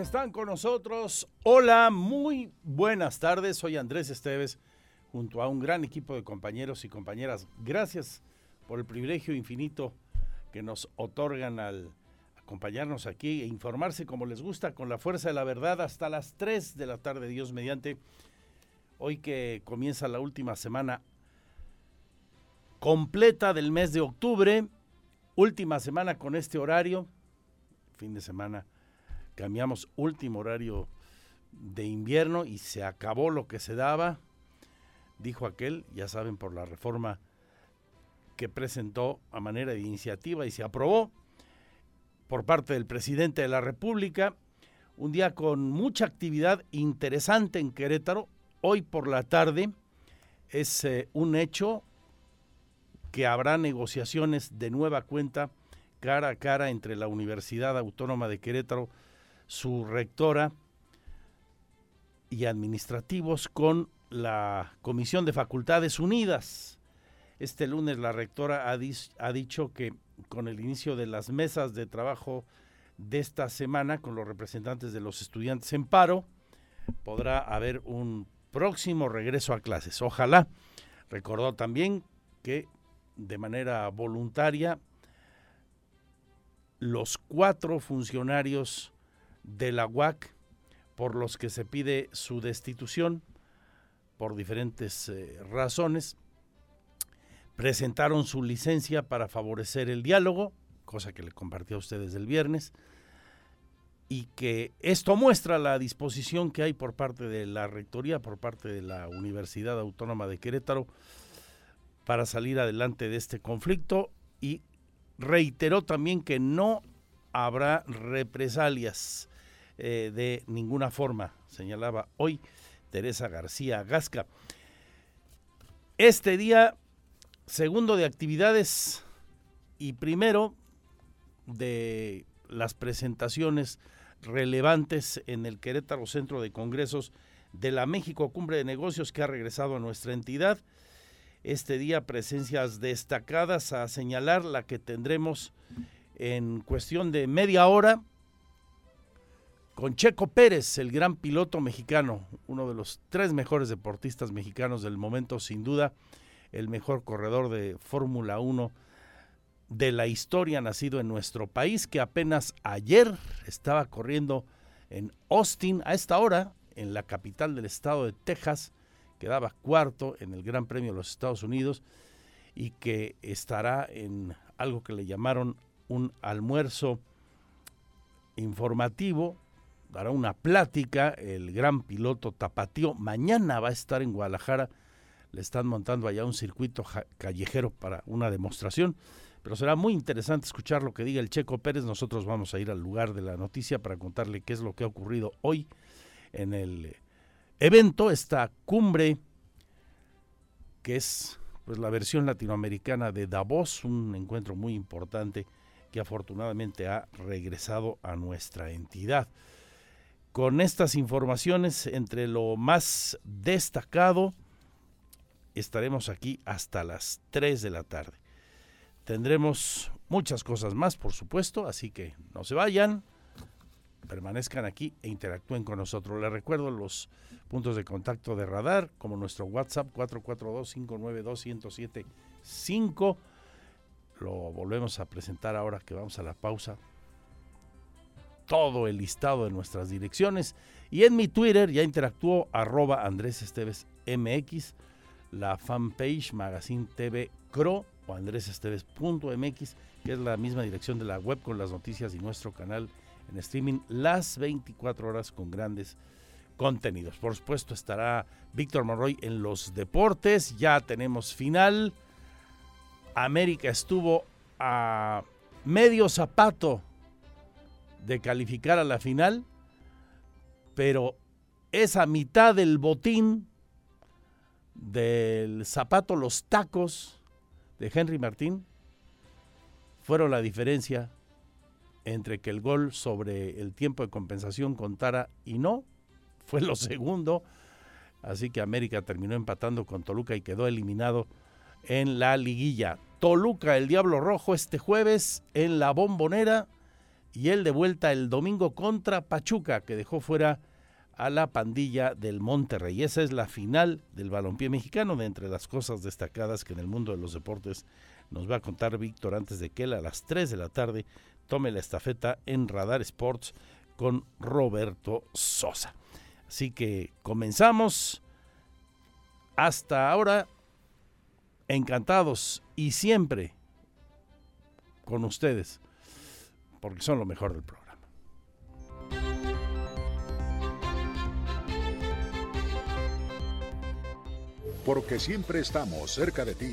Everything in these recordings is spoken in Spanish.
Están con nosotros. Hola, muy buenas tardes. Soy Andrés Esteves, junto a un gran equipo de compañeros y compañeras. Gracias por el privilegio infinito que nos otorgan al acompañarnos aquí e informarse como les gusta con la fuerza de la verdad hasta las 3 de la tarde, Dios mediante. Hoy que comienza la última semana completa del mes de octubre, última semana con este horario, fin de semana cambiamos último horario de invierno y se acabó lo que se daba, dijo aquel, ya saben, por la reforma que presentó a manera de iniciativa y se aprobó por parte del presidente de la República. Un día con mucha actividad interesante en Querétaro. Hoy por la tarde es eh, un hecho que habrá negociaciones de nueva cuenta cara a cara entre la Universidad Autónoma de Querétaro su rectora y administrativos con la Comisión de Facultades Unidas. Este lunes la rectora ha, dicho que con el inicio de las mesas de trabajo de esta semana con los representantes de los estudiantes en paro, podrá haber un próximo regreso a clases. Ojalá. Recordó también que de manera voluntaria los cuatro funcionarios de la UAC por los que se pide su destitución por diferentes eh, razones. Presentaron su licencia para favorecer el diálogo, cosa que le compartí a ustedes el viernes, y que esto muestra la disposición que hay por parte de la Rectoría, por parte de la Universidad Autónoma de Querétaro, para salir adelante de este conflicto y reiteró también que no habrá represalias eh, de ninguna forma, señalaba hoy Teresa García Gasca. Este día, segundo de actividades y primero de las presentaciones relevantes en el Querétaro Centro de Congresos de la México Cumbre de Negocios que ha regresado a nuestra entidad. Este día presencias destacadas a señalar la que tendremos en cuestión de media hora con Checo Pérez, el gran piloto mexicano, uno de los tres mejores deportistas mexicanos del momento, sin duda, el mejor corredor de Fórmula 1 de la historia nacido en nuestro país, que apenas ayer estaba corriendo en Austin, a esta hora, en la capital del estado de Texas, quedaba cuarto en el Gran Premio de los Estados Unidos y que estará en algo que le llamaron un almuerzo informativo dará una plática, el gran piloto Tapatío, mañana va a estar en Guadalajara, le están montando allá un circuito callejero para una demostración, pero será muy interesante escuchar lo que diga el Checo Pérez, nosotros vamos a ir al lugar de la noticia para contarle qué es lo que ha ocurrido hoy en el evento, esta cumbre que es pues la versión latinoamericana de Davos, un encuentro muy importante que afortunadamente ha regresado a nuestra entidad con estas informaciones entre lo más destacado. Estaremos aquí hasta las 3 de la tarde. Tendremos muchas cosas más, por supuesto, así que no se vayan, permanezcan aquí e interactúen con nosotros. Les recuerdo los puntos de contacto de radar, como nuestro WhatsApp 442-592-1075. Lo volvemos a presentar ahora que vamos a la pausa todo el listado de nuestras direcciones. Y en mi Twitter ya interactuó arroba Andrés Esteves MX, la fanpage Magazine TV Cro o andresesteves.mx, que es la misma dirección de la web con las noticias y nuestro canal en streaming las 24 horas con grandes contenidos. Por supuesto estará Víctor Monroy en los deportes, ya tenemos final. América estuvo a medio zapato de calificar a la final, pero esa mitad del botín del zapato, los tacos de Henry Martín, fueron la diferencia entre que el gol sobre el tiempo de compensación contara y no, fue lo segundo, así que América terminó empatando con Toluca y quedó eliminado en la liguilla. Toluca, el Diablo Rojo, este jueves en la bombonera y él de vuelta el domingo contra Pachuca, que dejó fuera a la pandilla del Monterrey. Esa es la final del balompié mexicano, de entre las cosas destacadas que en el mundo de los deportes nos va a contar Víctor antes de que él a las 3 de la tarde tome la estafeta en Radar Sports con Roberto Sosa. Así que comenzamos. Hasta ahora, encantados y siempre con ustedes, porque son lo mejor del programa. Porque siempre estamos cerca de ti.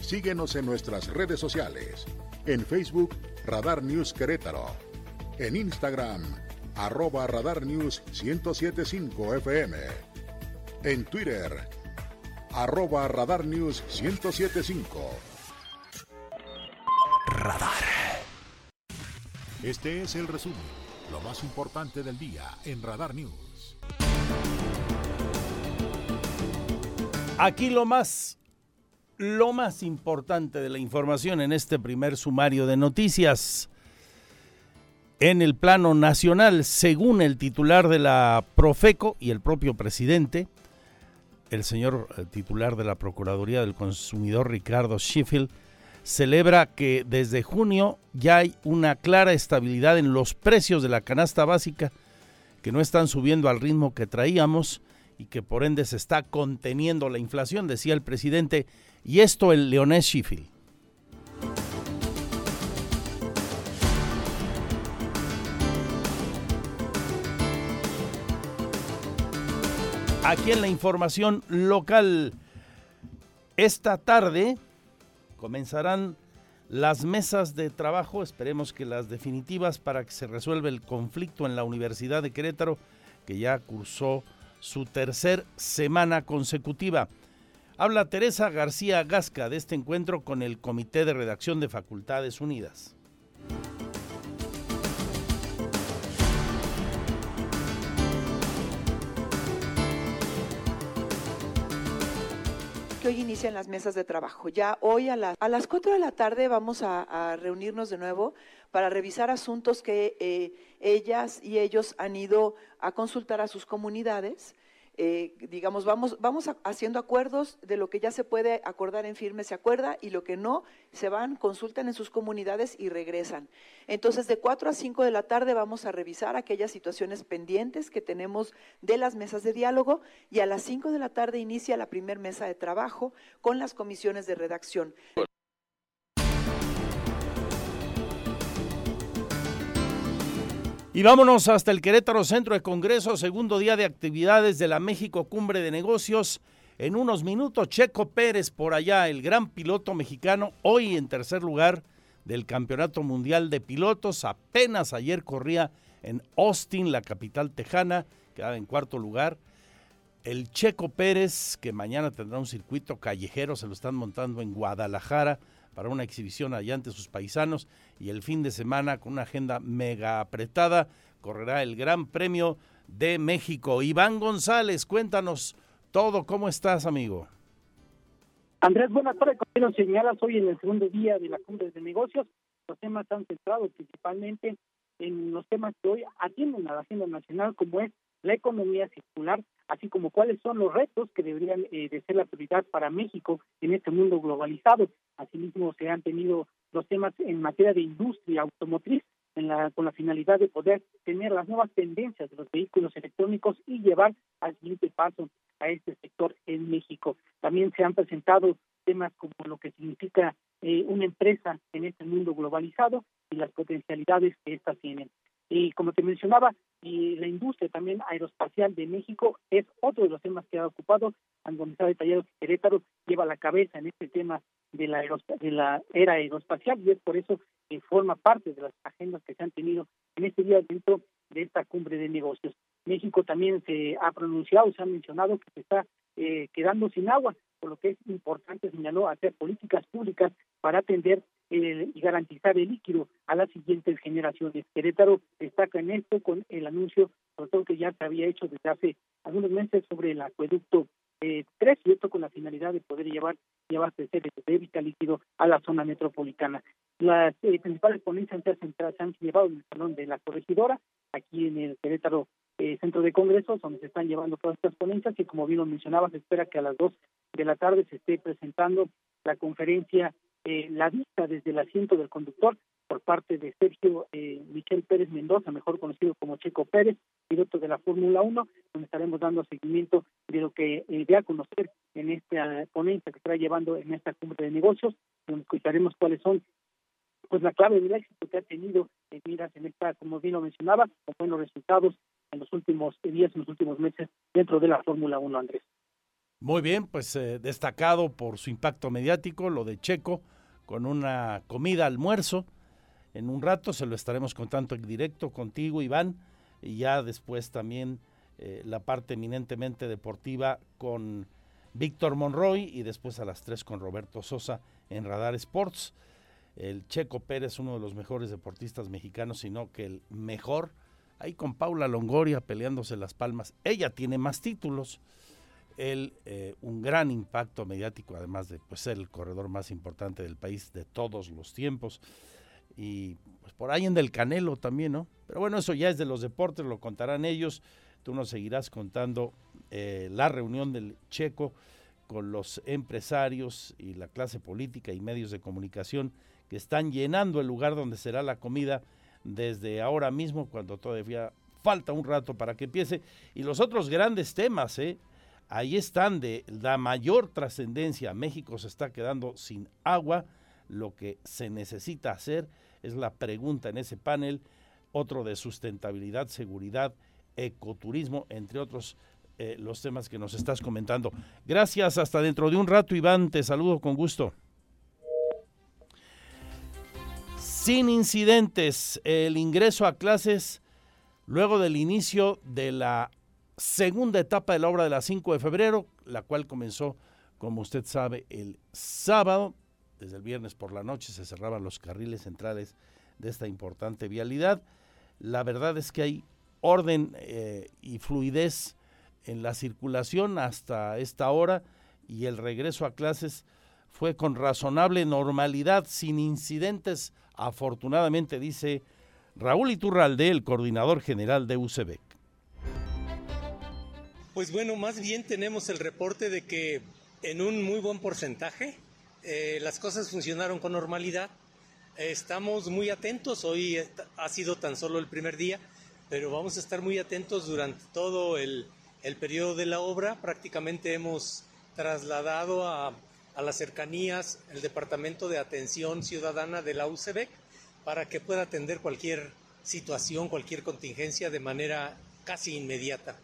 Síguenos en nuestras redes sociales. En Facebook, Radar News Querétaro. En Instagram, arroba Radar News 1075 FM. En Twitter, arroba Radar News 1075. Radar. Este es el resumen, lo más importante del día en Radar News. Aquí lo más lo más importante de la información en este primer sumario de noticias. En el plano nacional, según el titular de la Profeco y el propio presidente, el señor eh, titular de la Procuraduría del Consumidor, Ricardo Sheffield, celebra que desde junio ya hay una clara estabilidad en los precios de la canasta básica, que no están subiendo al ritmo que traíamos y que por ende se está conteniendo la inflación, decía el presidente, y esto el Leonés Sheffield. Aquí en la información local, esta tarde comenzarán las mesas de trabajo, esperemos que las definitivas para que se resuelva el conflicto en la Universidad de Querétaro, que ya cursó su tercer semana consecutiva. Habla Teresa García Gasca de este encuentro con el Comité de Redacción de Facultades Unidas. Que hoy inician las mesas de trabajo. Ya hoy a, las a las 4 de la tarde vamos a, reunirnos de nuevo para revisar asuntos que eh, ellas y ellos han ido a consultar a sus comunidades eh, digamos, vamos, vamos haciendo acuerdos de lo que ya se puede acordar en firme, se acuerda, y lo que no, se van, consultan en sus comunidades y regresan. Entonces, de 4 a 5 de la tarde vamos a revisar aquellas situaciones pendientes que tenemos de las mesas de diálogo y a las 5 de la tarde inicia la primer mesa de trabajo con las comisiones de redacción. Y vámonos hasta el Querétaro Centro de Congreso, segundo día de actividades de la México Cumbre de Negocios. En unos minutos, Checo Pérez por allá, el gran piloto mexicano, hoy en tercer lugar del Campeonato Mundial de Pilotos. Apenas ayer corría en Austin, la capital tejana, quedaba en cuarto lugar. El Checo Pérez, que mañana tendrá un circuito callejero, se lo están montando en Guadalajara para una exhibición allá ante sus paisanos y el fin de semana con una agenda mega apretada correrá el Gran Premio de México. Iván González, cuéntanos todo, ¿cómo estás, amigo? Andrés, buenas tardes. Como nos señalas, hoy en el segundo día de la cumbre de negocios, los temas están centrados principalmente en los temas que hoy atienden a la agenda nacional, como es la economía circular, así como cuáles son los retos que deberían eh, de ser la prioridad para México en este mundo globalizado. Asimismo, se han tenido los temas en materia de industria automotriz, en la, con la finalidad de poder tener las nuevas tendencias de los vehículos electrónicos y llevar al siguiente paso. a este sector en México. También se han presentado temas como lo que significa eh, una empresa en este mundo globalizado y las potencialidades que éstas tienen. Y como te mencionaba, y la industria también aeroespacial de México es otro de los temas que ha ocupado, donde se ha detallado que Querétaro lleva la cabeza en este tema de la, de la era aeroespacial y es por eso que forma parte de las agendas que se han tenido en este día dentro de esta cumbre de negocios. México también se ha pronunciado, se ha mencionado que se está eh, quedando sin agua, por lo que es importante, señaló, hacer políticas públicas para atender eh, y garantizar el líquido a las siguientes generaciones. Querétaro destaca en esto con el anuncio, sobre todo que ya se había hecho desde hace algunos meses sobre el acueducto eh, 3, y esto con la finalidad de poder llevar y abastecer de vital líquido a la zona metropolitana. Las eh, principales ponencias se han llevado en el salón de la corregidora, aquí en el Querétaro eh, Centro de Congresos, donde se están llevando todas estas ponencias y como bien lo mencionaba, espera que a las dos de la tarde se esté presentando la conferencia eh, La vista desde el asiento del conductor por parte de Sergio eh, Michel Pérez Mendoza, mejor conocido como Checo Pérez, piloto de la Fórmula 1, donde estaremos dando seguimiento de lo que eh, a conocer en esta ponencia que estará llevando en esta cumbre de negocios, donde escucharemos cuáles son pues la clave del éxito que ha tenido en miras en esta, como bien lo mencionaba, con buenos resultados en los últimos días, en los últimos meses dentro de la Fórmula 1, Andrés. Muy bien, pues eh, destacado por su impacto mediático, lo de Checo, con una comida almuerzo. En un rato se lo estaremos contando en directo contigo, Iván, y ya después también eh, la parte eminentemente deportiva con Víctor Monroy y después a las 3 con Roberto Sosa en Radar Sports el Checo Pérez, uno de los mejores deportistas mexicanos, sino que el mejor, ahí con Paula Longoria peleándose las palmas. Ella tiene más títulos, él eh, un gran impacto mediático, además de pues, ser el corredor más importante del país de todos los tiempos. Y pues por ahí en del Canelo también, ¿no? Pero bueno, eso ya es de los deportes, lo contarán ellos. Tú nos seguirás contando eh, la reunión del Checo con los empresarios y la clase política y medios de comunicación que están llenando el lugar donde será la comida desde ahora mismo, cuando todavía falta un rato para que empiece. Y los otros grandes temas, ¿eh? Ahí están de la mayor trascendencia. México se está quedando sin agua. Lo que se necesita hacer es la pregunta en ese panel, otro de sustentabilidad, seguridad, ecoturismo, entre otros eh, los temas que nos estás comentando. Gracias, hasta dentro de un rato, Iván, te saludo con gusto. sin incidentes el ingreso a clases luego del inicio de la segunda etapa de la obra de la 5 de febrero, la cual comenzó, como usted sabe, el sábado. Desde el viernes por la noche se cerraban los carriles centrales de esta importante vialidad. La verdad es que hay orden eh, y fluidez en la circulación hasta esta hora y el regreso a clases fue con razonable normalidad, sin incidentes afortunadamente, dice Raúl Iturralde, el coordinador general de UCEBEC. Pues bueno, más bien tenemos el reporte de que en un muy buen porcentaje eh, las cosas funcionaron con normalidad. estamos muy atentos, hoy ha sido tan solo el primer día, pero vamos a estar muy atentos durante todo el, el periodo de la obra. Prácticamente hemos trasladado a a las cercanías el Departamento de Atención Ciudadana de la UCEBEC para que pueda atender cualquier situación, cualquier contingencia de manera casi inmediata.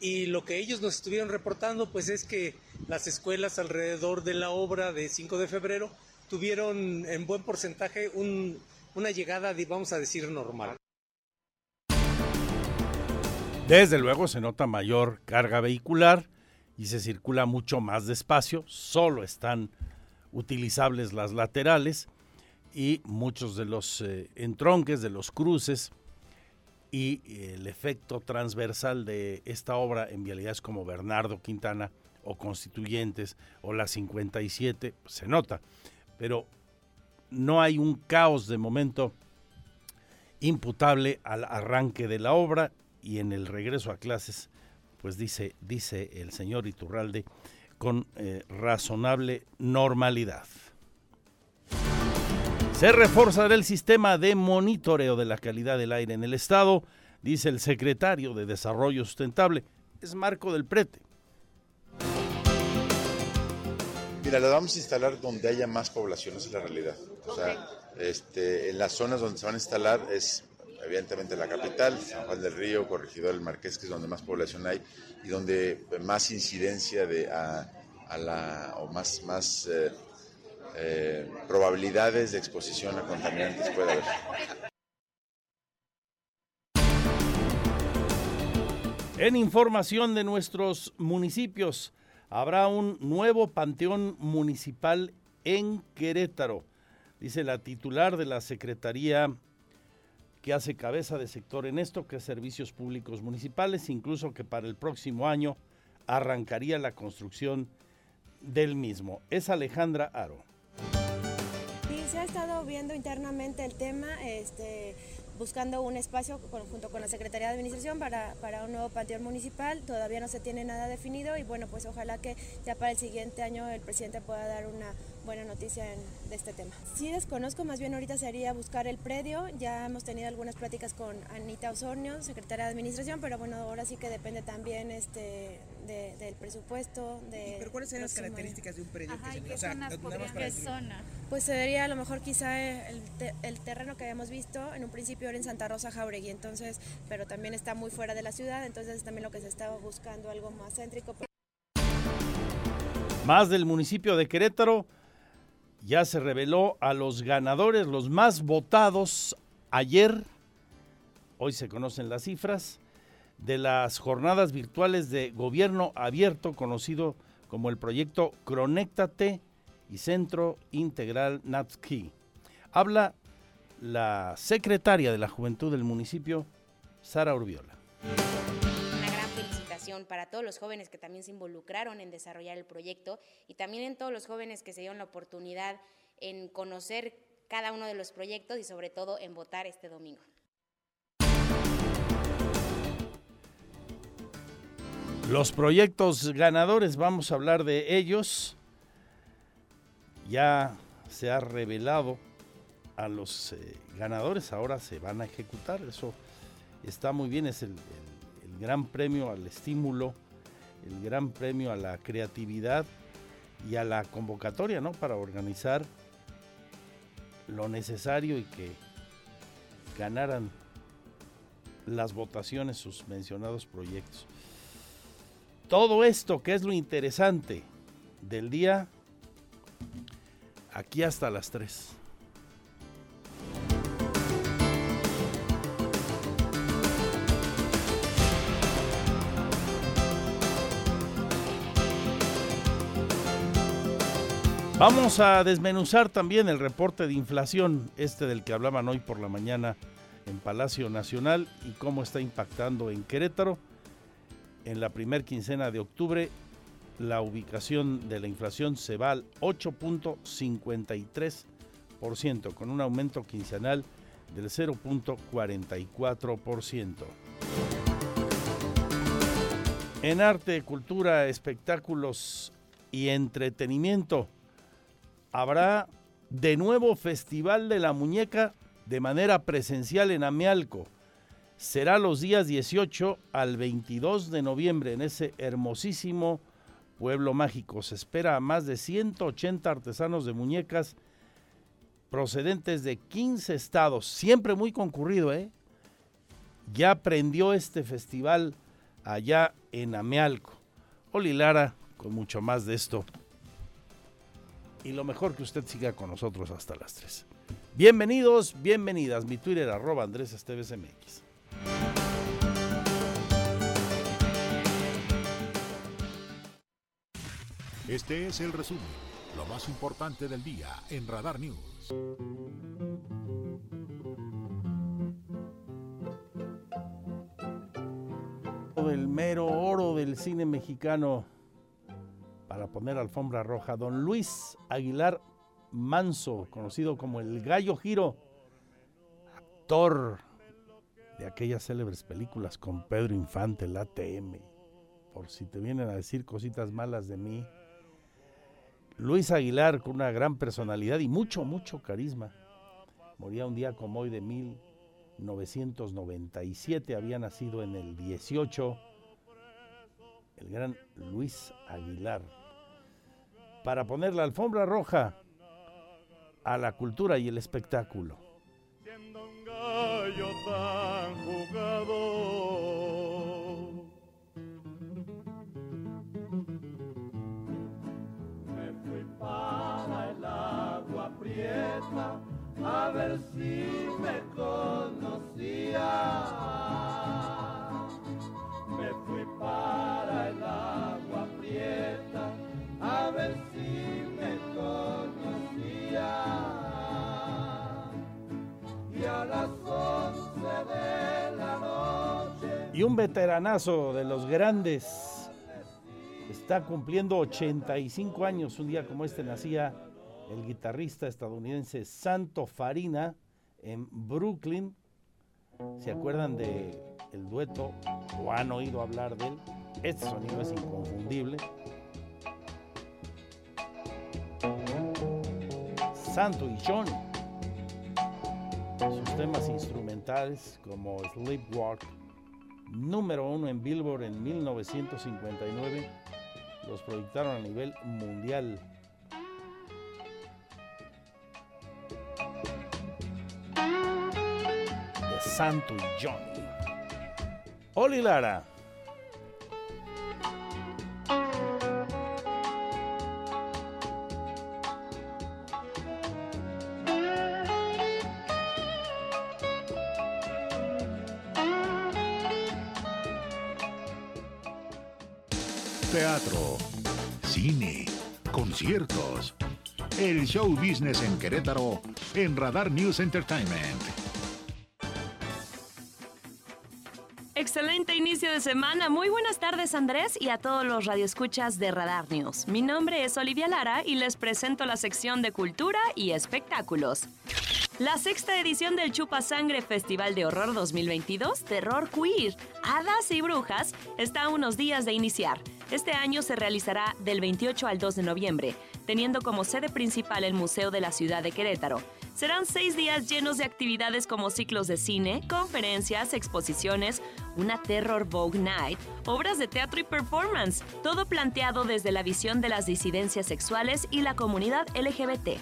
Y lo que ellos nos estuvieron reportando pues es que las escuelas alrededor de la obra de 5 de febrero tuvieron en buen porcentaje una llegada, vamos a decir, normal. Desde luego se nota mayor carga vehicular y se circula mucho más despacio, solo están utilizables las laterales y muchos de los eh, entronques, de los cruces y el efecto transversal de esta obra en vialidades como Bernardo Quintana o Constituyentes o la 57 se nota, pero no hay un caos de momento imputable al arranque de la obra y en el regreso a clases pues dice, dice el señor Iturralde, con eh, razonable normalidad. Se reforzará el sistema de monitoreo de la calidad del aire en el Estado, dice el secretario de Desarrollo Sustentable. Es Marco del Prete. Mira, la vamos a instalar donde haya más población, esa es la realidad. O sea, este, en las zonas donde se van a instalar es evidentemente la capital, San Juan del Río, Corregidor del Marqués, que es donde más población hay y donde más incidencia de a, la o más más eh, eh, probabilidades de exposición a contaminantes puede haber. En información de nuestros municipios, habrá un nuevo panteón municipal en Querétaro, dice la titular de la Secretaría que hace cabeza de sector en esto, que es Servicios Públicos Municipales, incluso que para el próximo año arrancaría la construcción del mismo. Es Alejandra Aro. Se ha estado viendo internamente el tema. Este, buscando un espacio junto con la Secretaría de Administración para, para, un nuevo panteón municipal. Todavía no se tiene nada definido y bueno, pues ojalá que ya para el siguiente año el presidente pueda dar una buena noticia de este tema. Sí desconozco, más bien ahorita sería buscar el predio. Ya hemos tenido algunas pláticas con Anita Osornio, secretaria de Administración, pero bueno, ahora sí que depende también este, del presupuesto. De ¿Pero cuáles serían las características de un predio? ¿qué, zona? Pues sería a lo mejor quizá el, el terreno que habíamos visto en un principio en Santa Rosa Jauregui, entonces, pero también está muy fuera de la ciudad, entonces también lo que se estaba buscando algo más céntrico. Más del municipio de Querétaro ya se reveló a los ganadores, los más votados ayer, hoy se conocen las cifras, de las jornadas virtuales de gobierno abierto, conocido como el proyecto Cronéctate y Centro Integral Natski. Habla la secretaria de la Juventud del municipio, Sara Urbiola. Para todos los jóvenes que también se involucraron en desarrollar el proyecto y también en todos los jóvenes que se dieron la oportunidad en conocer cada uno de los proyectos y sobre todo en votar este domingo. Los proyectos ganadores, vamos a hablar de ellos. Ya se ha revelado a los eh, ganadores ahora se van a ejecutar. Eso está muy bien, es el, gran premio al estímulo, el gran premio a la creatividad y a la convocatoria, ¿no? Para organizar lo necesario y que ganaran las votaciones sus mencionados proyectos. Todo esto que es lo interesante del día, aquí hasta las 3. Vamos a desmenuzar también el reporte de inflación, este del que hablaban hoy por la mañana en Palacio Nacional y cómo está impactando en Querétaro. En la primer quincena de octubre, la ubicación de la inflación se va al 8.53%, con un aumento quincenal del 0.44%. En arte, cultura, espectáculos y entretenimiento, habrá de nuevo Festival de la Muñeca de manera presencial en Amealco. Será los días 18 al 22 de noviembre en ese hermosísimo pueblo mágico. Se espera a más de 180 artesanos de muñecas procedentes de 15 estados, siempre muy concurrido, ¿eh? Ya prendió este festival allá en Amealco. Oli Lara, con mucho más de esto y lo mejor que usted siga con nosotros hasta las 3. Bienvenidos, bienvenidas. Mi Twitter arroba Andrés Esteves MX. Este es el resumen, lo más importante del día en Radar News. El mero oro del cine mexicano para poner alfombra roja, don Luis Aguilar Manso, conocido como el Gallo Giro, actor de aquellas célebres películas con Pedro Infante, el ATM, por si te vienen a decir cositas malas de mí. Luis Aguilar, con una gran personalidad y mucho, mucho carisma, moría un día como hoy de 1997, había nacido en el 18, el gran Luis Aguilar para poner la alfombra roja a la cultura y el espectáculo. Siendo un gallo tan jugador. Me fui para el agua prieta a ver si un veteranazo de los grandes está cumpliendo 85 años. Un día como este nacía el guitarrista estadounidense Santo Farina en Brooklyn. ¿Se acuerdan de el dueto o han oído hablar de él? Este sonido es inconfundible. Santo y Johnny. Sus temas instrumentales como Sleepwalk, número uno en Billboard en 1959, los proyectaron a nivel mundial. De Santo y Johnny. Oli Lara. Show business en Querétaro en Radar News Entertainment. Excelente inicio de semana. Muy buenas tardes Andrés y a todos los radioescuchas de Radar News. Mi nombre es Olivia Lara y les presento la sección de cultura y espectáculos. La sexta edición del Chupa Sangre Festival de Horror 2022, Terror Queer, Hadas y Brujas, está a unos días de iniciar. Este año se realizará del 28 al 2 de noviembre, teniendo como sede principal el Museo de la Ciudad de Querétaro. Serán seis días llenos de actividades como ciclos de cine, conferencias, exposiciones, una Terror Vogue Night, obras de teatro y performance, todo planteado desde la visión de las disidencias sexuales y la comunidad LGBT.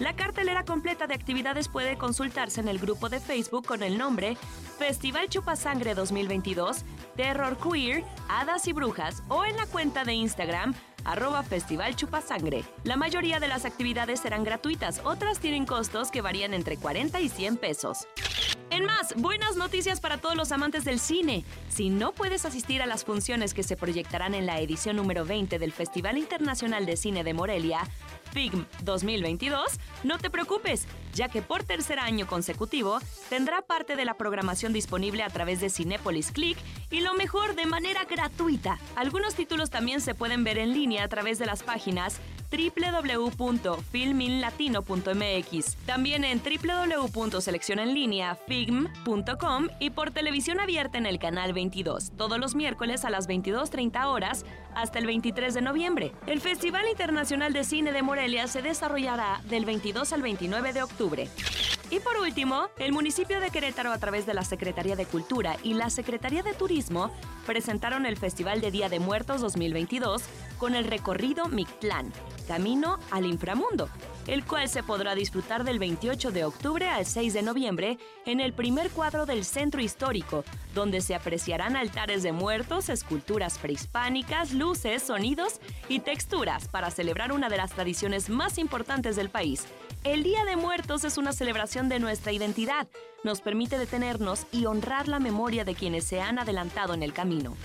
La cartelera completa de actividades puede consultarse en el grupo de Facebook con el nombre Festival Chupasangre 2022, Terror Queer, Hadas y Brujas o en la cuenta de Instagram arroba Festival Chupasangre. La mayoría de las actividades serán gratuitas, otras tienen costos que varían entre 40 y 100 pesos. En más, buenas noticias para todos los amantes del cine. Si no puedes asistir a las funciones que se proyectarán en la edición número 20 del Festival Internacional de Cine de Morelia, FIGM 2022, no te preocupes, ya que por tercer año consecutivo tendrá parte de la programación disponible a través de Cinépolis Click y lo mejor de manera gratuita. Algunos títulos también se pueden ver en línea a través de las páginas www.filminlatino.mx, también en www.seleccionenlinea.figm.com y por televisión abierta en el canal 22, todos los miércoles a las 22.30 horas hasta el 23 de noviembre. El Festival Internacional de Cine de Morelia se desarrollará del 22 al 29 de octubre. Y por último, el municipio de Querétaro a través de la Secretaría de Cultura y la Secretaría de Turismo presentaron el Festival de Día de Muertos 2022 con el recorrido Mictlán, Camino al Inframundo, el cual se podrá disfrutar del 28 de octubre al 6 de noviembre en el primer cuadro del Centro Histórico, donde se apreciarán altares de muertos, esculturas prehispánicas, luces, sonidos y texturas para celebrar una de las tradiciones más importantes del país. El Día de Muertos es una celebración de nuestra identidad, nos permite detenernos y honrar la memoria de quienes se han adelantado en el camino.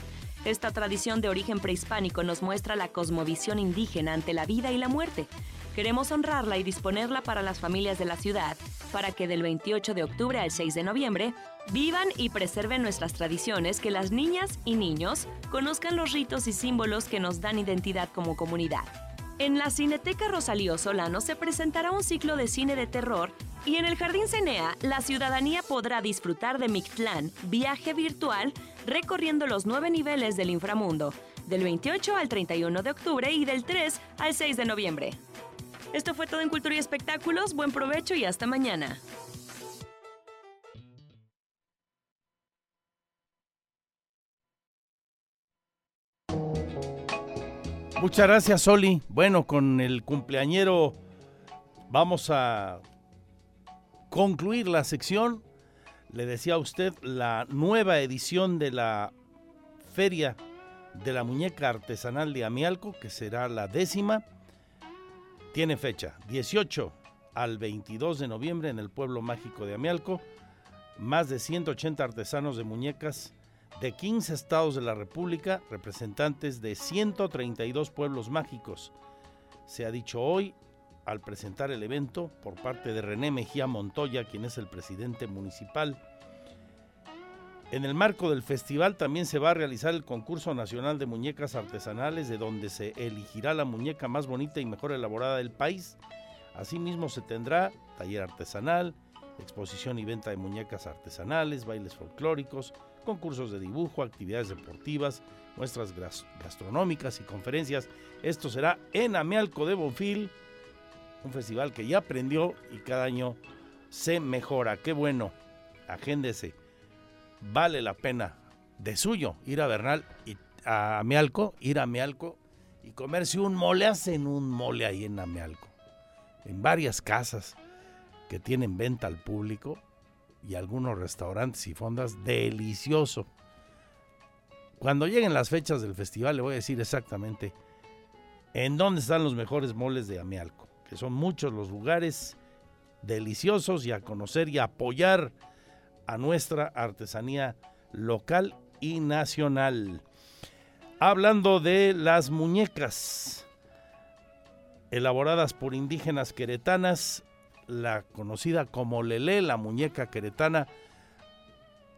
Esta tradición de origen prehispánico nos muestra la cosmovisión indígena ante la vida y la muerte. Queremos honrarla y disponerla para las familias de la ciudad, para que del 28 de octubre al 6 de noviembre vivan y preserven nuestras tradiciones, que las niñas y niños conozcan los ritos y símbolos que nos dan identidad como comunidad. En la Cineteca Rosalío Solano se presentará un ciclo de cine de terror y en el Jardín Cenea la ciudadanía podrá disfrutar de Mictlán, viaje virtual recorriendo los nueve niveles del inframundo, del 28 al 31 de octubre y del 3 al 6 de noviembre. Esto fue todo en Cultura y Espectáculos, buen provecho y hasta mañana. Muchas gracias, Soli. Bueno, con el cumpleañero vamos a concluir la sección. Le decía a usted la nueva edición de la Feria de la Muñeca Artesanal de Amialco, que será la décima. Tiene fecha 18 al 22 de noviembre en el pueblo mágico de Amialco. Más de 180 artesanos de muñecas de 15 estados de la República, representantes de 132 pueblos mágicos. Se ha dicho hoy, al presentar el evento, por parte de René Mejía Montoya, quien es el presidente municipal. En el marco del festival también se va a realizar el concurso nacional de muñecas artesanales, de donde se elegirá la muñeca más bonita y mejor elaborada del país. Asimismo se tendrá taller artesanal, exposición y venta de muñecas artesanales, bailes folclóricos, concursos de dibujo, actividades deportivas, muestras gastronómicas y conferencias. Esto será en Amealco de Bonfil, un festival que ya aprendió y cada año se mejora. Qué bueno, agéndese. Vale la pena de suyo ir a Bernal y a Amealco, ir a Amealco y comerse un mole. Hacen un mole ahí en Amealco, en varias casas que tienen venta al público y algunos restaurantes y fondas delicioso. Cuando lleguen las fechas del festival le voy a decir exactamente en dónde están los mejores moles de Amialco, que son muchos los lugares deliciosos y a conocer y apoyar a nuestra artesanía local y nacional. Hablando de las muñecas elaboradas por indígenas queretanas, la conocida como Lele, la muñeca queretana,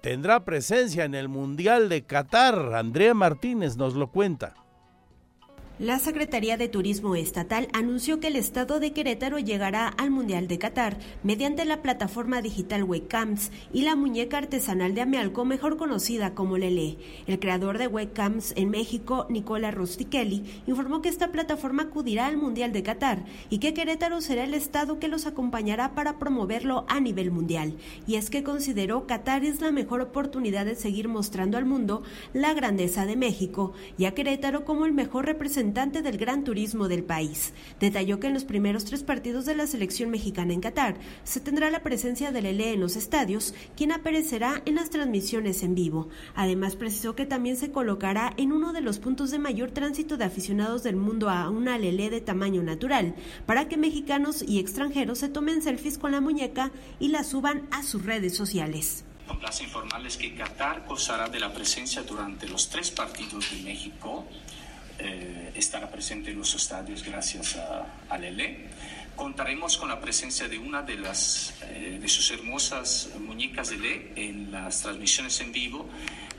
tendrá presencia en el Mundial de Qatar. Andrea Martínez nos lo cuenta. La Secretaría de Turismo Estatal anunció que el estado de Querétaro llegará al Mundial de Qatar mediante la plataforma digital Webcams y la muñeca artesanal de Amialco, mejor conocida como Lele. El creador de Webcams en México, Nicola Rustichelli, informó que esta plataforma acudirá al Mundial de Qatar y que Querétaro será el estado que los acompañará para promoverlo a nivel mundial. Y es que consideró Qatar es la mejor oportunidad de seguir mostrando al mundo la grandeza de México y a Querétaro como el mejor representante del gran turismo del país. Detalló que en los primeros tres partidos de la selección mexicana en Qatar se tendrá la presencia de Lele en los estadios, quien aparecerá en las transmisiones en vivo. Además, precisó que también se colocará en uno de los puntos de mayor tránsito de aficionados del mundo a una Lele de tamaño natural, para que mexicanos y extranjeros se tomen selfies con la muñeca y la suban a sus redes sociales. Complace informarles que Qatar gozará de la presencia durante los tres partidos de México eh, estará presente en los estadios gracias a, a, Lele. Contaremos con la presencia de una de, las, eh, de sus hermosas muñecas de Lele en las transmisiones en vivo.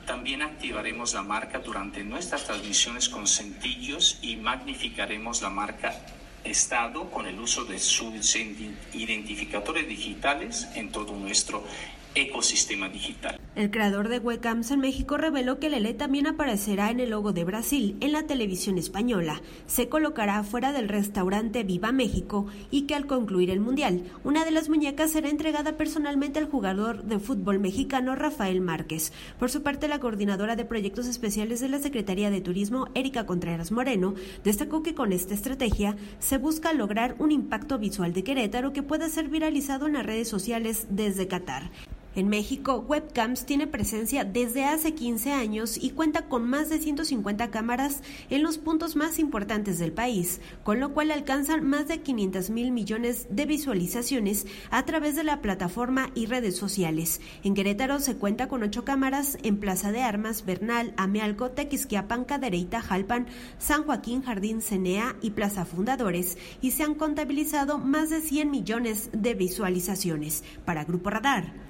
También activaremos la marca durante nuestras transmisiones con centillos y magnificaremos la marca Estado con el uso de sus identificadores digitales en todo nuestro ecosistema digital. El creador de webcams en México reveló que Lele también aparecerá en el logo de Brasil en la televisión española. Se colocará fuera del restaurante Viva México y que al concluir el Mundial, una de las muñecas será entregada personalmente al jugador de fútbol mexicano Rafael Márquez. Por su parte, la coordinadora de proyectos especiales de la Secretaría de Turismo, Erika Contreras Moreno, destacó que con esta estrategia se busca lograr un impacto visual de Querétaro que pueda ser viralizado en las redes sociales desde Qatar. En México, Webcams tiene presencia desde hace 15 años y cuenta con más de 150 cámaras en los puntos más importantes del país, con lo cual alcanzan más de 500 mil millones de visualizaciones a través de la plataforma y redes sociales. En Querétaro se cuenta con ocho cámaras en Plaza de Armas, Bernal, Amealco, Tequisquiapan, Cadereyta, Jalpan, San Joaquín, Jardín Cenea y Plaza Fundadores y se han contabilizado más de 100 millones de visualizaciones. Para Grupo Radar,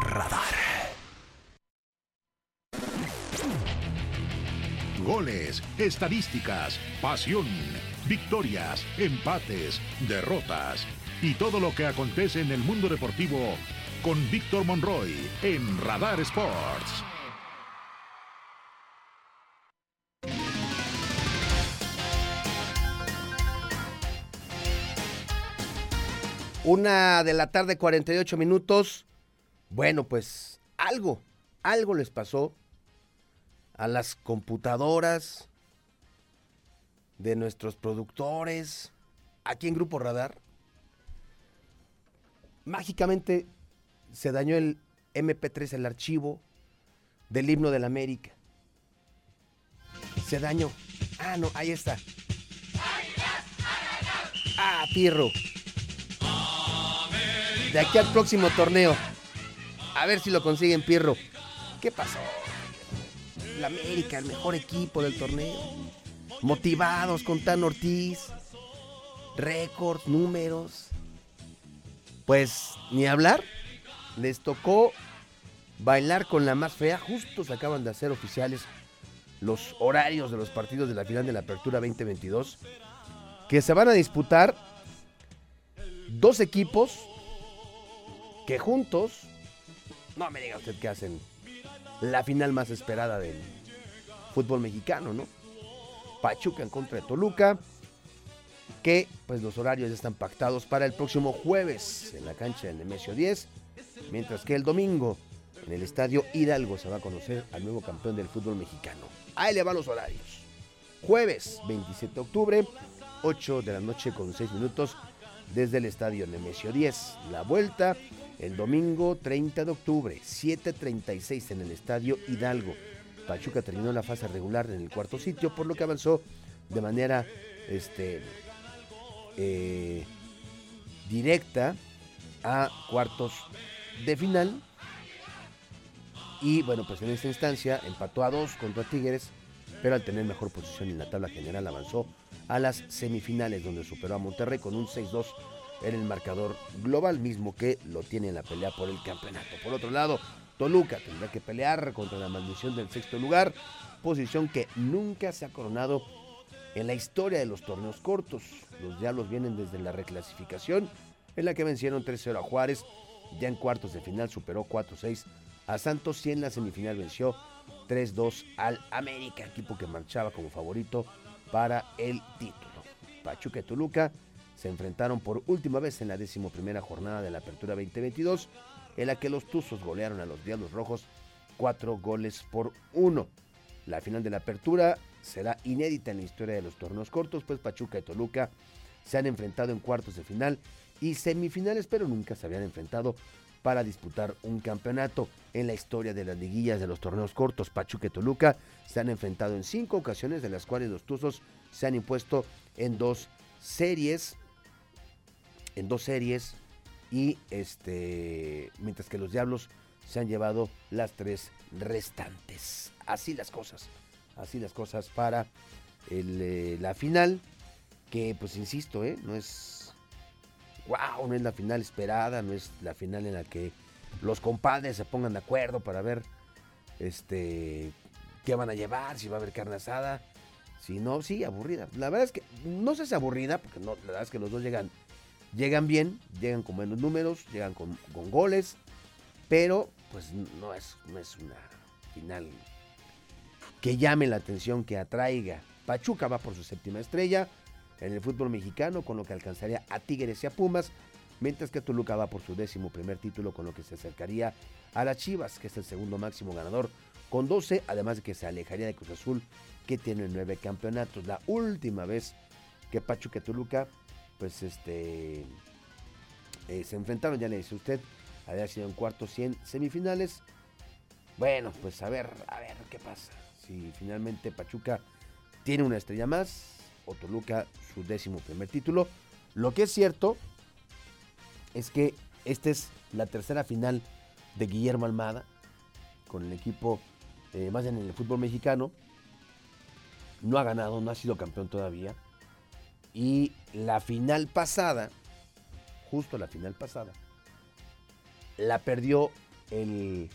Radar. goles, estadísticas, pasión, victorias, empates, derrotas y todo lo que acontece en el mundo deportivo con Víctor Monroy en Radar Sports. Una de la tarde, 48 minutos. Bueno, pues algo, algo les pasó a las computadoras de nuestros productores aquí en Grupo Radar. Mágicamente se dañó el MP3, el archivo del himno de la América. Se dañó. Ah, no, ahí está. Ah, Pirro. De aquí al próximo torneo. A ver si lo consiguen, Pirro. ¿Qué pasó? La América, el mejor equipo del torneo. Motivados con Tan Ortiz. Récords, números. Pues ni hablar. Les tocó bailar con la más fea. Justo se acaban de hacer oficiales los horarios de los partidos de la final de la Apertura 2022. Que se van a disputar dos equipos que juntos, no me diga usted que hacen la final más esperada del fútbol mexicano, ¿no? Pachuca en contra de Toluca, que pues los horarios están pactados para el próximo jueves en la cancha del Nemesio 10, mientras que el domingo en el estadio Hidalgo se va a conocer al nuevo campeón del fútbol mexicano. Ahí le van los horarios. Jueves 27 de octubre, 8 de la noche con 6 minutos desde el estadio Nemesio 10. La vuelta el domingo 30 de octubre, 7.36 en el Estadio Hidalgo. Pachuca terminó la fase regular en el cuarto sitio, por lo que avanzó de manera este, eh, directa a cuartos de final. Y bueno, pues en esta instancia empató a dos contra Tigres, pero al tener mejor posición en la tabla general avanzó a las semifinales, donde superó a Monterrey con un 6-2 en el marcador global, mismo que lo tiene en la pelea por el campeonato. Por otro lado, Toluca tendrá que pelear contra la maldición del sexto lugar, posición que nunca se ha coronado en la historia de los torneos cortos. Los Diablos vienen desde la reclasificación, en la que vencieron 3-0 a Juárez, ya en cuartos de final superó 4-6 a Santos y en la semifinal venció 3-2 al América, equipo que marchaba como favorito para el título. Pachuca y Toluca se enfrentaron por última vez en la decimoprimera jornada de la Apertura 2022, en la que los Tuzos golearon a los Diablos Rojos cuatro goles por uno. La final de la Apertura será inédita en la historia de los torneos cortos, pues Pachuca y Toluca se han enfrentado en cuartos de final y semifinales, pero nunca se habían enfrentado para disputar un campeonato. En la historia de las liguillas de los torneos cortos, Pachuca y Toluca se han enfrentado en cinco ocasiones, de las cuales los Tuzos se han impuesto en dos series. En dos series. Y este. Mientras que los Diablos se han llevado las tres restantes. Así las cosas. Así las cosas para el, eh, la final. Que pues insisto, ¿eh? no es. Wow, no es la final esperada, no es la final en la que los compadres se pongan de acuerdo para ver este qué van a llevar, si va a haber carne asada. Si no, sí, aburrida. La verdad es que no sé si aburrida, porque no, la verdad es que los dos llegan, llegan bien, llegan con buenos números, llegan con, con goles, pero pues no es, no es una final que llame la atención, que atraiga. Pachuca va por su séptima estrella en el fútbol mexicano, con lo que alcanzaría a Tigres y a Pumas, mientras que Toluca va por su décimo primer título, con lo que se acercaría a las Chivas, que es el segundo máximo ganador, con 12, además de que se alejaría de Cruz Azul, que tiene nueve campeonatos. La última vez que Pachuca y Toluca, pues este, eh, se enfrentaron, ya le dice usted, había sido en cuartos y en semifinales. Bueno, pues a ver, a ver qué pasa. Si finalmente Pachuca tiene una estrella más o Toluca su décimo primer título. Lo que es cierto es que esta es la tercera final de Guillermo Almada con el equipo, eh, más en el fútbol mexicano. No ha ganado, no ha sido campeón todavía. Y la final pasada, justo la final pasada, la perdió el,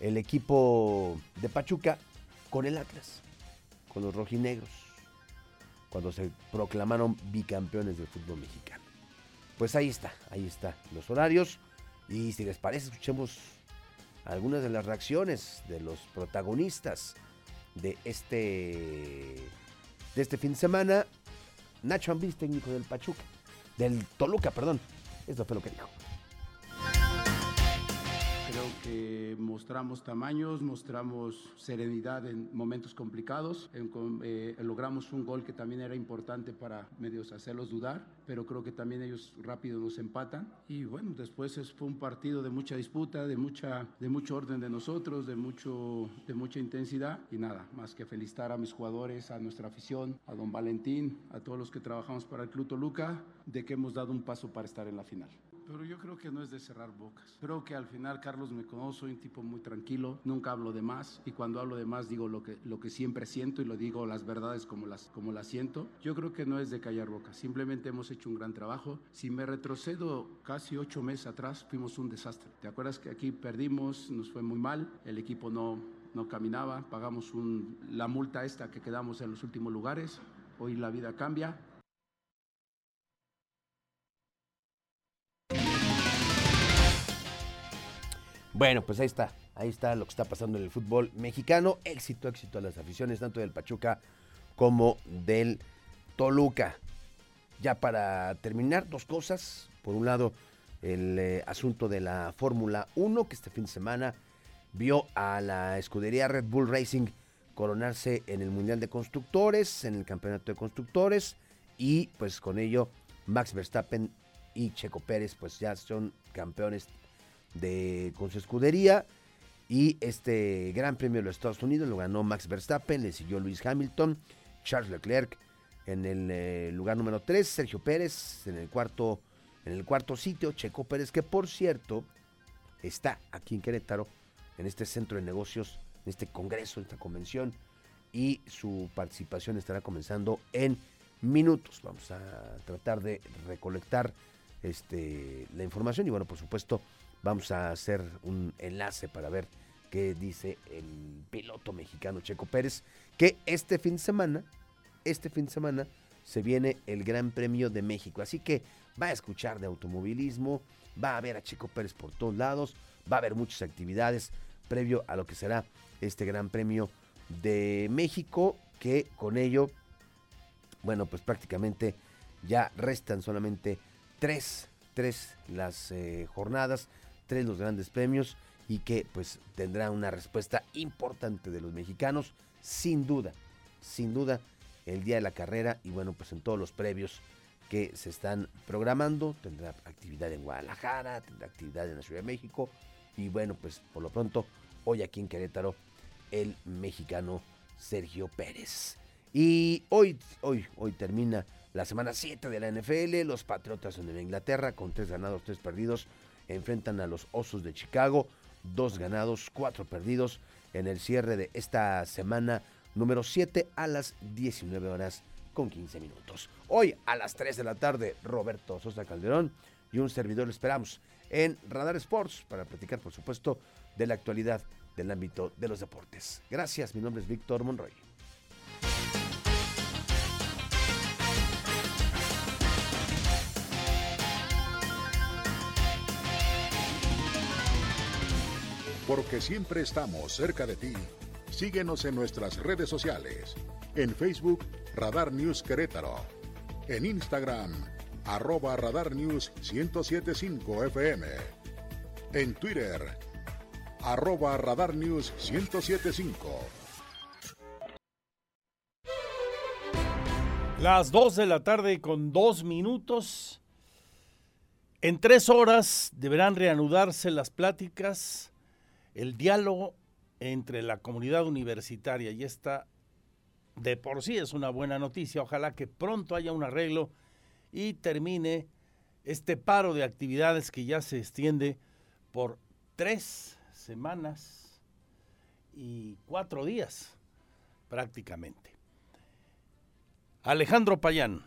el equipo de Pachuca con el Atlas, con los rojinegros, cuando se proclamaron bicampeones del fútbol mexicano. Pues ahí está, ahí está los horarios. Y si les parece, escuchemos algunas de las reacciones de los protagonistas de este, de este fin de semana. Nacho Ambriz, técnico del Pachuca, del Toluca, perdón. Esto fue lo que dijo. Creo que mostramos tamaños, mostramos serenidad en momentos complicados. En- eh, logramos un gol que también era importante para medios hacerlos dudar, pero creo que también ellos rápido nos empatan. Y bueno, después es- fue un partido de mucha disputa, de, mucha, de mucho orden de nosotros, de, mucho, de mucha intensidad. Y nada, más que felicitar a mis jugadores, a nuestra afición, a don Valentín, a todos los que trabajamos para el Club Toluca, de que hemos dado un paso para estar en la final. Pero yo creo que no es de cerrar bocas. Creo que al final Carlos me conoce, soy un tipo muy tranquilo, nunca hablo de más y cuando hablo de más digo lo que, lo que siempre siento y lo digo las verdades como las, como las siento. Yo creo que no es de callar bocas, simplemente hemos hecho un gran trabajo. Si me retrocedo casi ocho meses atrás, fuimos un desastre. ¿Te acuerdas que aquí perdimos, nos fue muy mal, el equipo no, no caminaba, pagamos la multa esta que quedamos en los últimos lugares, hoy la vida cambia, Bueno, pues ahí está, ahí está lo que está pasando en el fútbol mexicano. Éxito, éxito a las aficiones, tanto del Pachuca como del Toluca. Ya para terminar, dos cosas. Por un lado, el eh, asunto de la Fórmula 1, que este fin de semana vio a la escudería Red Bull Racing coronarse en el Mundial de Constructores, en el Campeonato de Constructores, y pues con ello Max Verstappen y Checo Pérez pues ya son campeones de, con su escudería. Y este Gran Premio de los Estados Unidos lo ganó Max Verstappen, le siguió Luis Hamilton, Charles Leclerc en el eh, lugar número 3, Sergio Pérez en el cuarto en el cuarto sitio, Checo Pérez que por cierto está aquí en Querétaro en este centro de negocios, en este congreso, en esta convención y su participación estará comenzando en minutos. Vamos a tratar de recolectar este, la información y bueno, por supuesto, vamos a hacer un enlace para ver qué dice el piloto mexicano Checo Pérez, que este fin de semana, este fin de semana se viene el Gran Premio de México. Así que va a escuchar de automovilismo, va a ver a Checo Pérez por todos lados, va a haber muchas actividades previo a lo que será este Gran Premio de México, que con ello, bueno, pues prácticamente ya restan solamente tres, tres las eh, jornadas, tres los grandes premios y que pues tendrá una respuesta importante de los mexicanos, sin duda, sin duda, el día de la carrera y bueno, pues en todos los previos que se están programando, tendrá actividad en Guadalajara, tendrá actividad en la Ciudad de México y bueno, pues por lo pronto, hoy aquí en Querétaro, el mexicano Sergio Pérez. Y hoy, hoy, hoy termina la semana 7 de la NFL. Los Patriotas en Inglaterra, con tres ganados, tres perdidos, enfrentan a los Osos de Chicago. Dos ganados, cuatro perdidos en el cierre de esta semana número 7 a las 19 horas con 15 minutos. Hoy a las 3 de la tarde, Roberto Sosa Calderón y un servidor esperamos en Radar Sports para platicar, por supuesto, de la actualidad del ámbito de los deportes. Gracias, mi nombre es Víctor Monroy. Porque siempre estamos cerca de ti. Síguenos en nuestras redes sociales. En Facebook, Radar News Querétaro. En Instagram, arroba Radar News 1075 FM. En Twitter, arroba Radar News 1075. Las 2 de la tarde con dos minutos. En tres horas deberán reanudarse las pláticas, el diálogo entre la comunidad universitaria y esta de por sí es una buena noticia. Ojalá que pronto haya un arreglo y termine este paro de actividades que ya se extiende por tres semanas y cuatro días prácticamente. Alejandro Payán.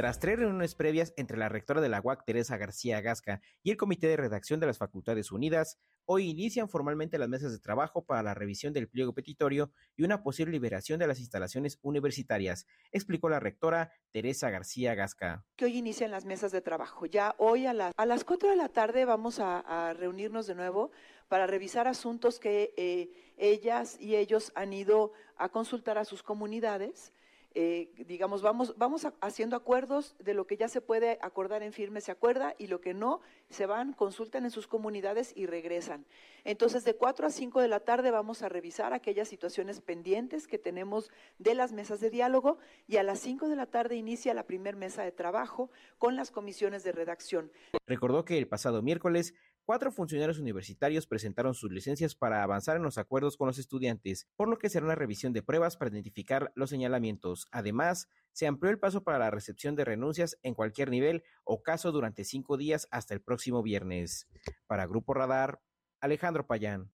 Tras tres reuniones previas entre la rectora de la UAC, Teresa García Gasca, y el Comité de Redacción de las Facultades Unidas, hoy inician formalmente las mesas de trabajo para la revisión del pliego petitorio y una posible liberación de las instalaciones universitarias, explicó la rectora Teresa García Gasca. Que hoy inician las mesas de trabajo. Ya hoy a, las a las 4 de la tarde vamos a, a reunirnos de nuevo para revisar asuntos que eh, ellas y ellos han ido a consultar a sus comunidades. Eh, digamos, vamos, vamos haciendo acuerdos de lo que ya se puede acordar en firme se acuerda y lo que no, se van, consultan en sus comunidades y regresan. Entonces, de 4 a 5 de la tarde vamos a revisar aquellas situaciones pendientes que tenemos de las mesas de diálogo y a las 5 de la tarde inicia la primer mesa de trabajo con las comisiones de redacción. Recordó que el pasado miércoles cuatro funcionarios universitarios presentaron sus licencias para avanzar en los acuerdos con los estudiantes, por lo que será una revisión de pruebas para identificar los señalamientos. Además, se amplió el plazo para la recepción de renuncias en cualquier nivel o caso durante cinco días hasta el próximo viernes. Para Grupo Radar, Alejandro Payán.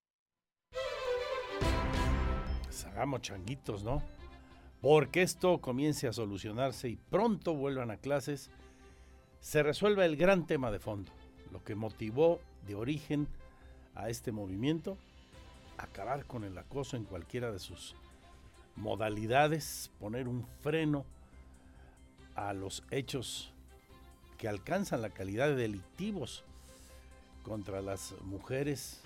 Hagamos changuitos, ¿no? Porque esto comience a solucionarse y pronto vuelvan a clases, se resuelva el gran tema de fondo, lo que motivó de origen a este movimiento, acabar con el acoso en cualquiera de sus modalidades, poner un freno a los hechos que alcanzan la calidad de delictivos contra las mujeres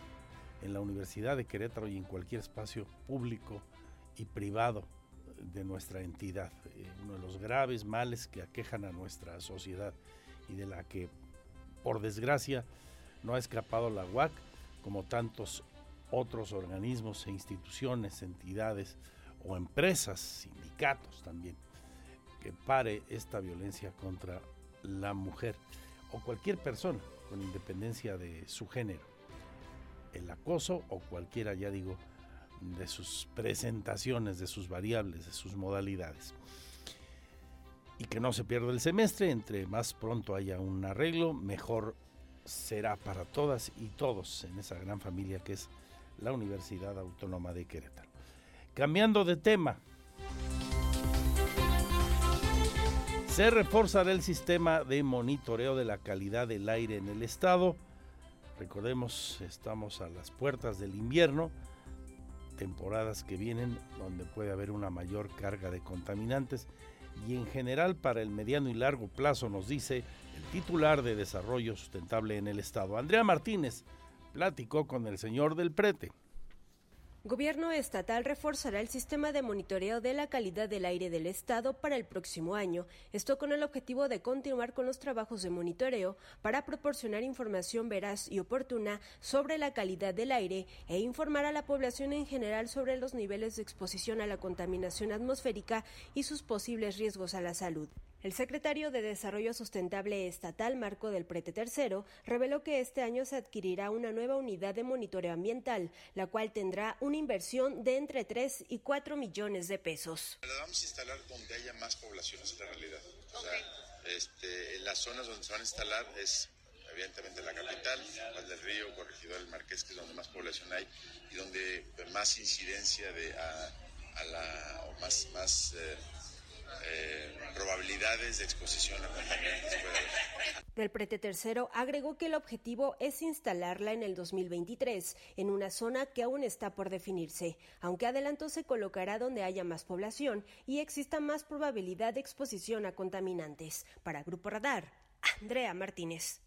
en la Universidad de Querétaro y en cualquier espacio público y privado de nuestra entidad. Eh, uno de los graves males que aquejan a nuestra sociedad y de la que, por desgracia, no ha escapado la UAC como tantos otros organismos e instituciones, entidades o empresas, sindicatos también, que pare esta violencia contra la mujer o cualquier persona con independencia de su género. El acoso o cualquiera, ya digo, de sus presentaciones, de sus variables, de sus modalidades. Y que no se pierda el semestre, entre más pronto haya un arreglo, mejor será para todas y todos en esa gran familia que es la Universidad Autónoma de Querétaro. Cambiando de tema, se reforzará el sistema de monitoreo de la calidad del aire en el estado. Recordemos, estamos a las puertas del invierno, temporadas que vienen donde puede haber una mayor carga de contaminantes y en general para el mediano y largo plazo, nos dice titular de Desarrollo Sustentable en el Estado. Andrea Martínez platicó con el señor del prete. Gobierno estatal reforzará el sistema de monitoreo de la calidad del aire del Estado para el próximo año, esto con el objetivo de continuar con los trabajos de monitoreo para proporcionar información veraz y oportuna sobre la calidad del aire e informar a la población en general sobre los niveles de exposición a la contaminación atmosférica y sus posibles riesgos a la salud. El secretario de Desarrollo Sustentable Estatal, Marco del Prete III, reveló que este año se adquirirá una nueva unidad de monitoreo ambiental, la cual tendrá una inversión de entre 3 y 4 millones de pesos. La vamos a instalar donde haya más poblaciones, en la realidad. O sea, este, en las zonas donde se van a instalar es evidentemente la capital, Val del Río, Corregidor del Marqués, que es donde más población hay y donde más incidencia de a, a la, o más, más eh, eh, probabilidades de exposición a contaminantes. Del Prete Tercero agregó que el objetivo es instalarla en el 2023 en una zona que aún está por definirse, aunque adelanto se colocará donde haya más población y exista más probabilidad de exposición a contaminantes. Para Grupo Radar, Andrea Martínez.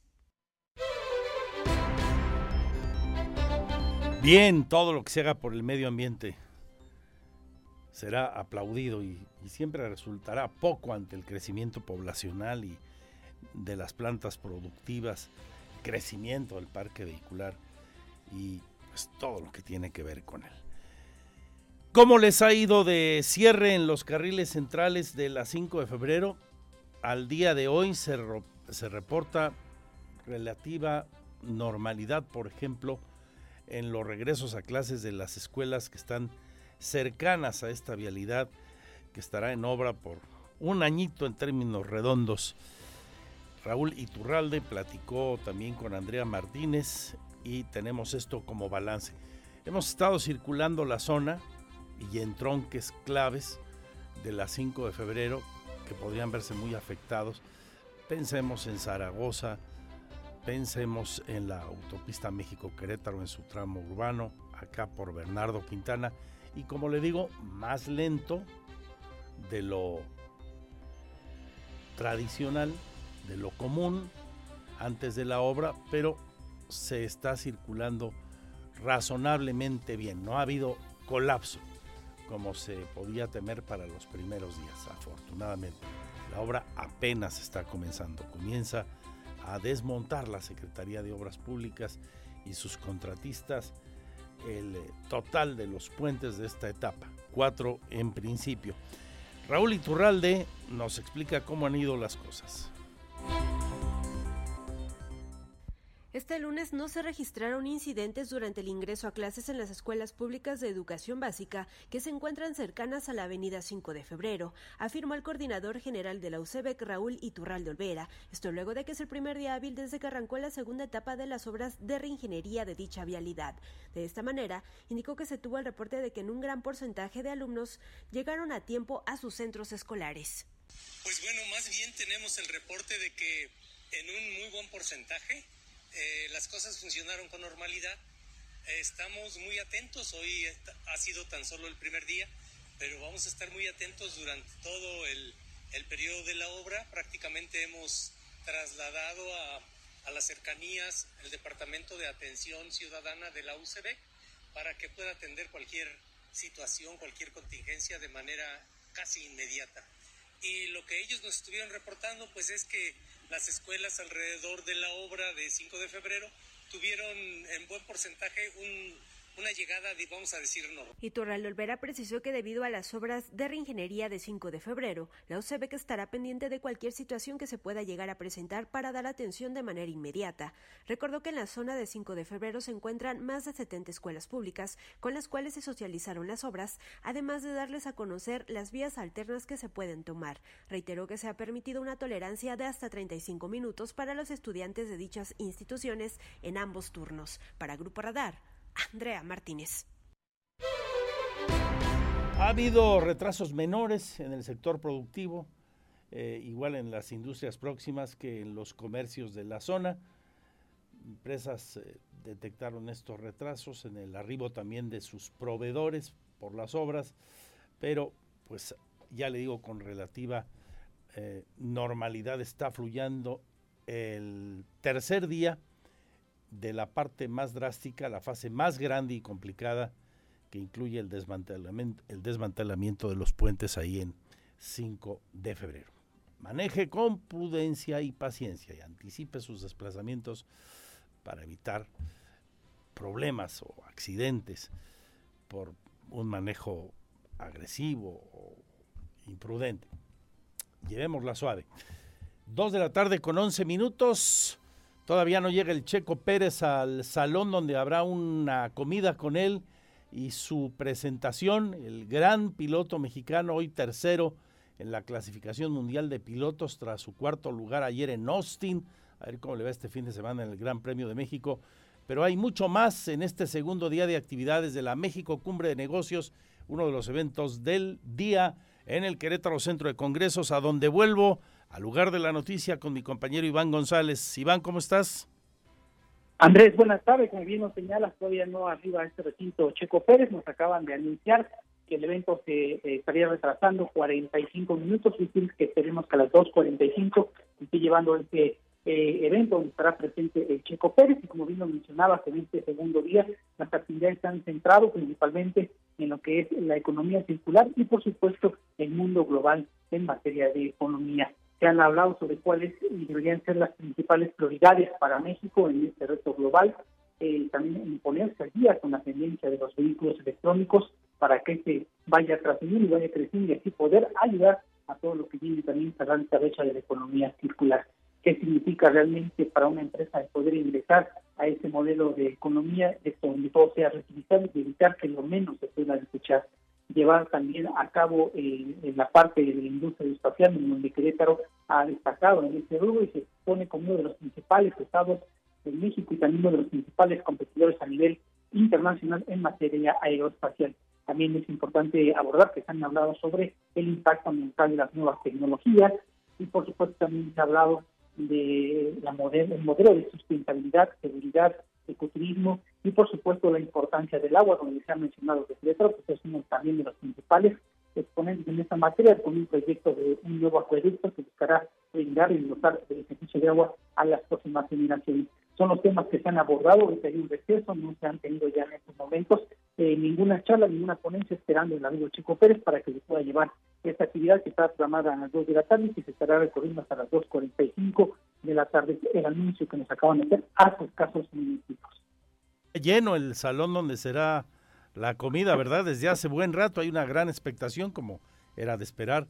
Bien, todo lo que se haga por el medio ambiente será aplaudido y, siempre resultará poco ante el crecimiento poblacional y de las plantas productivas, crecimiento del parque vehicular y pues, todo lo que tiene que ver con él. ¿Cómo les ha ido de cierre en los carriles centrales de la 5 de febrero? Al día de hoy se, se reporta relativa normalidad, por ejemplo, en los regresos a clases de las escuelas que están cercanas a esta vialidad que estará en obra por un añito en términos redondos. Raúl Iturralde platicó también con Andrea Martínez y tenemos esto como balance. Hemos estado circulando la zona y en tronques claves de la 5 de febrero que podrían verse muy afectados. Pensemos en Zaragoza, pensemos en la autopista México-Querétaro en su tramo urbano, acá por Bernardo Quintana, y como le digo, más lento de lo tradicional, de lo común antes de la obra, pero se está circulando razonablemente bien. No ha habido colapso como se podía temer para los primeros días, afortunadamente. La obra apenas está comenzando, comienza a desmontar la Secretaría de Obras Públicas y sus contratistas el eh, total de los puentes de esta etapa, cuatro en principio. Raúl Iturralde nos explica cómo han ido las cosas. Este lunes no se registraron incidentes durante el ingreso a clases en las escuelas públicas de educación básica que se encuentran cercanas a la avenida 5 de febrero, afirmó el coordinador general de la UCEBEC, Raúl Iturralde Olvera. Esto luego de que es el primer día hábil desde que arrancó la segunda etapa de las obras de reingeniería de dicha vialidad. De esta manera, indicó que se tuvo el reporte de que en un gran porcentaje de alumnos llegaron a tiempo a sus centros escolares. Pues bueno, más bien tenemos el reporte de que en un muy buen porcentaje eh, las cosas funcionaron con normalidad. estamos muy atentos, hoy ha sido tan solo el primer día, pero vamos a estar muy atentos durante todo el, el periodo de la obra. Prácticamente hemos trasladado a, a las cercanías el Departamento de Atención Ciudadana de la UCB para que pueda atender cualquier situación, cualquier contingencia de manera casi inmediata. Y lo que ellos nos estuvieron reportando, pues es que las escuelas alrededor de la obra de 5 de febrero tuvieron en buen porcentaje un, una llegada, vamos a decir, normal. Iturralde Olvera precisó que debido a las obras de reingeniería de 5 de febrero, la que estará pendiente de cualquier situación que se pueda llegar a presentar para dar atención de manera inmediata. Recordó que en la zona de 5 de febrero se encuentran más de 70 escuelas públicas con las cuales se socializaron las obras, además de darles a conocer las vías alternas que se pueden tomar. Reiteró que se ha permitido una tolerancia de hasta 35 minutos para los estudiantes de dichas instituciones en ambos turnos. Para Grupo Radar, Andrea Martínez. Ha habido retrasos menores en el sector productivo, eh, igual en las industrias próximas que en los comercios de la zona. Empresas eh, detectaron estos retrasos en el arribo también de sus proveedores por las obras, pero pues ya le digo con relativa eh, normalidad está fluyendo el tercer día de la parte más drástica, la fase más grande y complicada que incluye el desmantelamiento, el desmantelamiento de los puentes ahí en 5 de febrero. Maneje con prudencia y paciencia y anticipe sus desplazamientos para evitar problemas o accidentes por un manejo agresivo o imprudente. Llevémosla suave. Dos de la tarde con 11 minutos. Todavía no llega el Checo Pérez al salón donde habrá una comida con él y su presentación, el gran piloto mexicano, hoy tercero en la clasificación mundial de pilotos tras su cuarto lugar ayer en Austin. A ver cómo le va este fin de semana en el Gran Premio de México. Pero hay mucho más en este segundo día de actividades de la México Cumbre de Negocios, uno de los eventos del día en el Querétaro Centro de Congresos, a donde vuelvo al lugar de la noticia con mi compañero Iván González. Iván, ¿cómo estás? Andrés, buenas tardes. Como bien nos señalas, todavía no arriba este recinto Checo Pérez. Nos acaban de anunciar que el evento se eh, estaría retrasando 45 minutos. y que esperemos que a las 2.45 esté llevando este eh, evento donde estará presente el Checo Pérez. Y como bien lo mencionabas, en este segundo día las actividades están centradas principalmente en lo que es la economía circular y, por supuesto, el mundo global en materia de economía se han hablado sobre cuáles deberían ser las principales prioridades para México en este reto global, eh, también ponerse al día con la tendencia de los vehículos electrónicos para que se vaya trascendiendo y vaya creciendo y así poder ayudar a todo lo que viene también esta brecha de la economía circular. ¿Qué significa realmente para una empresa el poder ingresar a ese modelo de economía de donde todo sea reutilizable y evitar que lo menos se pueda desechar? Llevar también a cabo en la parte de la industria espacial, donde Querétaro ha destacado en este rubro y se pone como uno de los principales estados de México y también uno de los principales competidores a nivel internacional en materia aeroespacial. también es importante abordar que se han hablado sobre el impacto ambiental de las nuevas tecnologías y por supuesto también se ha hablado de la modelo, el modelo de sustentabilidad, seguridad, ecoturismo y por supuesto la importancia del agua, donde se ha mencionado que Petro, pues es uno también de los principales exponentes en esta materia, con un proyecto de un nuevo acueducto que buscará brindar y dotar de servicio de agua a las próximas generaciones. Son los temas que se han abordado, ahorita hay un receso, no se han tenido ya en estos momentos eh, ninguna charla, ninguna ponencia esperando el amigo Chico Pérez para que se pueda llevar esta actividad que está programada a las 2 de la tarde y que se estará recorriendo hasta las 2.45 de la tarde, el anuncio que nos acaban de hacer hace escasos minutos. Lleno el salón donde será la comida, ¿verdad? Desde hace buen rato hay una gran expectación, como era de esperar,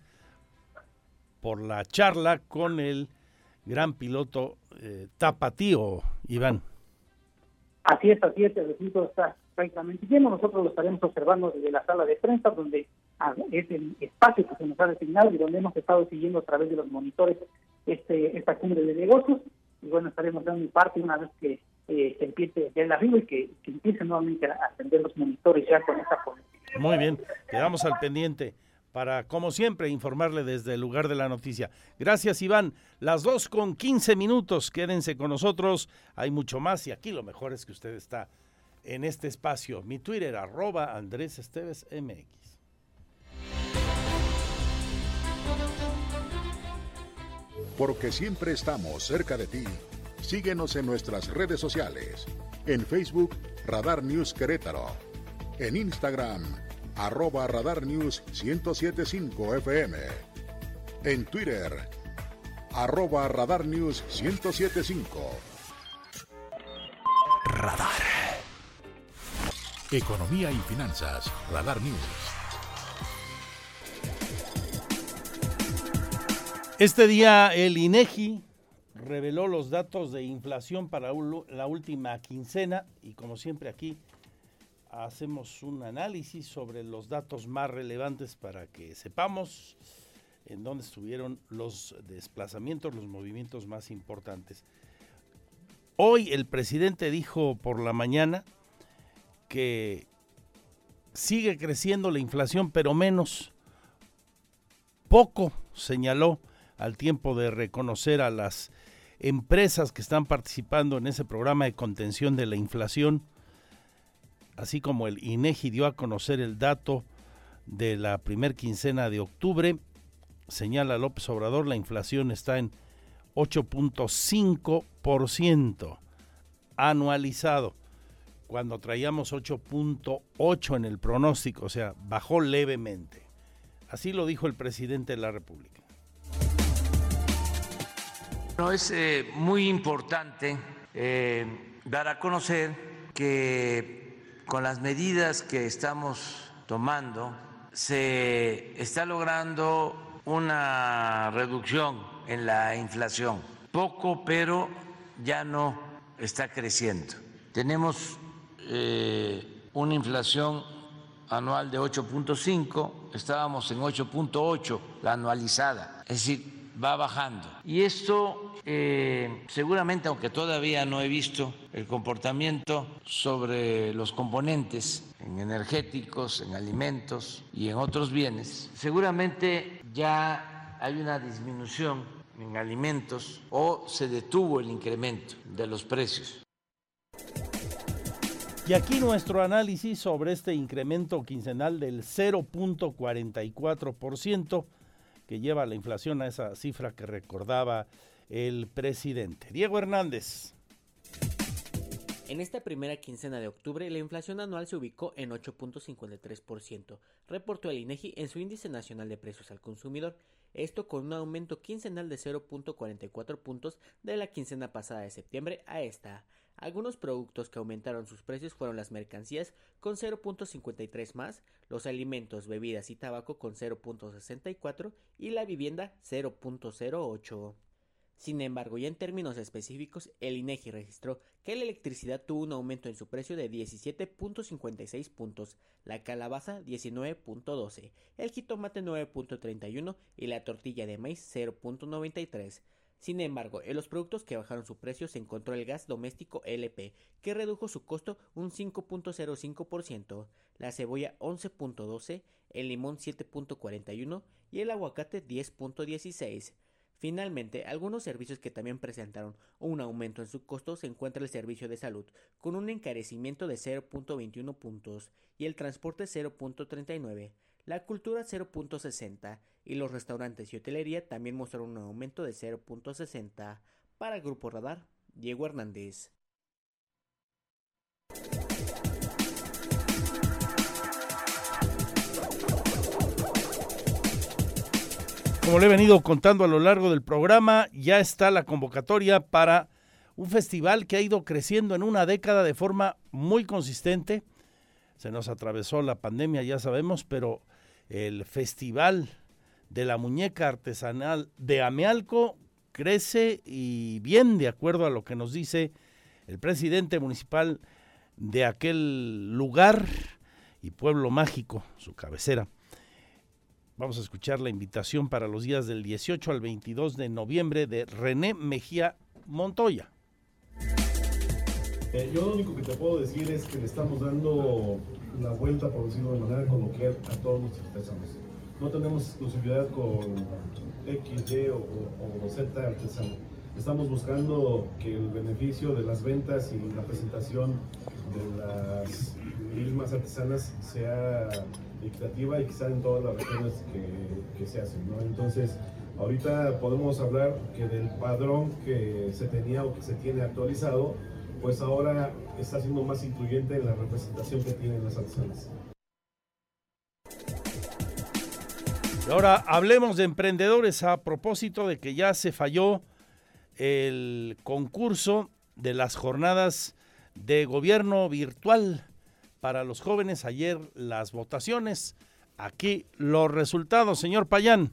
por la charla con el gran piloto eh, tapatío, Iván. Así es, así es, el recinto está prácticamente lleno. Nosotros lo estaremos observando desde la sala de prensa, donde ah, es el espacio que se nos ha designado y donde hemos estado siguiendo a través de los monitores este esta cumbre de negocios. Y bueno, estaremos dando parte una vez que eh, se empiece el arribo y que, que empiecen nuevamente a atender los monitores ya con esta política. Muy bien, quedamos al pendiente para, como siempre, informarle desde el lugar de la noticia. Gracias, Iván. Las dos con 15 minutos, quédense con nosotros. Hay mucho más y aquí lo mejor es que usted está en este espacio. Mi Twitter, arroba Andrés Esteves MX. Porque siempre estamos cerca de ti. Síguenos en nuestras redes sociales. En Facebook, Radar News Querétaro. En Instagram, arroba Radar News 1075 FM. En Twitter, arroba Radar News 1075. Radar. Economía y finanzas. Radar News. Este día el INEGI reveló los datos de inflación para la última quincena y como siempre aquí hacemos un análisis sobre los datos más relevantes para que sepamos en dónde estuvieron los desplazamientos, los movimientos más importantes. Hoy el presidente dijo por la mañana que sigue creciendo la inflación, pero menos. Poco, señaló, al tiempo de reconocer a las empresas que están participando en ese programa de contención de la inflación así como el INEGI dio a conocer el dato de la primer quincena de octubre, señala López Obrador, la inflación está en 8.5% anualizado, cuando traíamos 8.8 en el pronóstico, o sea, bajó levemente. Así lo dijo el presidente de la República. No, es eh, muy importante eh, dar a conocer que con las medidas que estamos tomando se está logrando una reducción en la inflación. Poco, pero ya no está creciendo. Tenemos eh, una inflación anual de 8.5, estábamos en 8.8, la anualizada. Es decir, va bajando. Y esto eh, seguramente, aunque todavía no he visto el comportamiento sobre los componentes en energéticos, en alimentos y en otros bienes, seguramente ya hay una disminución en alimentos o se detuvo el incremento de los precios. Y aquí nuestro análisis sobre este incremento quincenal del 0.44% que lleva la inflación a esa cifra que recordaba el presidente. Diego Hernández. En esta primera quincena de octubre, la inflación anual se ubicó en 8.53%, reportó el INEGI en su índice nacional de precios al consumidor, esto con un aumento quincenal de 0.44 puntos de la quincena pasada de septiembre a esta. Algunos productos que aumentaron sus precios fueron las mercancías con 0.53 más, los alimentos, bebidas y tabaco con 0.64 y la vivienda 0.08. Sin embargo, ya en términos específicos, el INEGI registró que la electricidad tuvo un aumento en su precio de 17.56 puntos, la calabaza 19.12, el jitomate 9.31 y la tortilla de maíz 0.93. Sin embargo, en los productos que bajaron su precio se encontró el gas doméstico LP, que redujo su costo un 5.05%, la cebolla 11.12, el limón 7.41 y el aguacate 10.16. Finalmente, algunos servicios que también presentaron un aumento en su costo se encuentra el servicio de salud, con un encarecimiento de 0.21 puntos, y el transporte 0.39, la cultura 0.60, y los restaurantes y hotelería también mostraron un aumento de 0.60. Para Grupo Radar, Diego Hernández. Como le he venido contando a lo largo del programa, ya está la convocatoria para un festival que ha ido creciendo en una década de forma muy consistente. Se nos atravesó la pandemia, ya sabemos, pero el Festival de la Muñeca Artesanal de Amealco crece y bien de acuerdo a lo que nos dice el presidente municipal de aquel lugar y pueblo mágico, su cabecera. Vamos a escuchar la invitación para los días del 18 al 22 de noviembre de René Mejía Montoya. Eh, yo lo único que te puedo decir es que le estamos dando la vuelta, por decirlo de manera coloquial, a todos nuestros artesanos. No tenemos exclusividad con X, Y o, o, Z artesano. Estamos buscando que el beneficio de las ventas y la presentación de las mismas artesanas sea equitativa y quizá en todas las regiones que, que se hacen. ¿no? Entonces, ahorita podemos hablar que del padrón que se tenía o que se tiene actualizado, pues ahora está siendo más incluyente en la representación que tienen las. Y ahora hablemos de emprendedores a propósito de que ya se falló el concurso de las jornadas de gobierno virtual para los jóvenes. Ayer las votaciones. Aquí los resultados, señor Payán.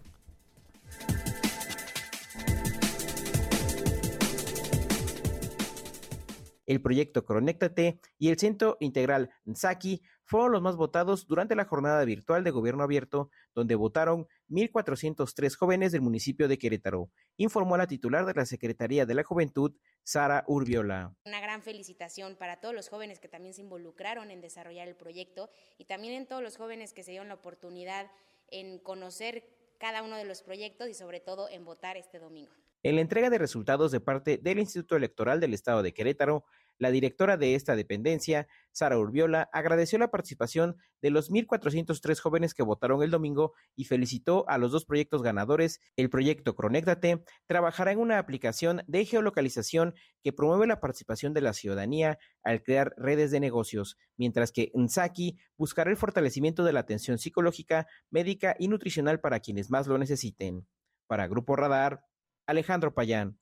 El proyecto Conéctate y el Centro Integral Nsaki fueron los más votados durante la jornada virtual de gobierno abierto, donde votaron 1.403 jóvenes del municipio de Querétaro, informó la titular de la Secretaría de la Juventud, Sara Urbiola. Una gran felicitación para todos los jóvenes que también se involucraron en desarrollar el proyecto y también en todos los jóvenes que se dieron la oportunidad en conocer cada uno de los proyectos y sobre todo en votar este domingo. En la entrega de resultados de parte del Instituto Electoral del Estado de Querétaro, la directora de esta dependencia, Sara Urbiola, agradeció la participación de los 1.403 jóvenes que votaron el domingo y felicitó a los dos proyectos ganadores. El proyecto Cronéctate trabajará en una aplicación de geolocalización que promueve la participación de la ciudadanía al crear redes de negocios, mientras que Nsaki buscará el fortalecimiento de la atención psicológica, médica y nutricional para quienes más lo necesiten. Para Grupo Radar, Alejandro Payán.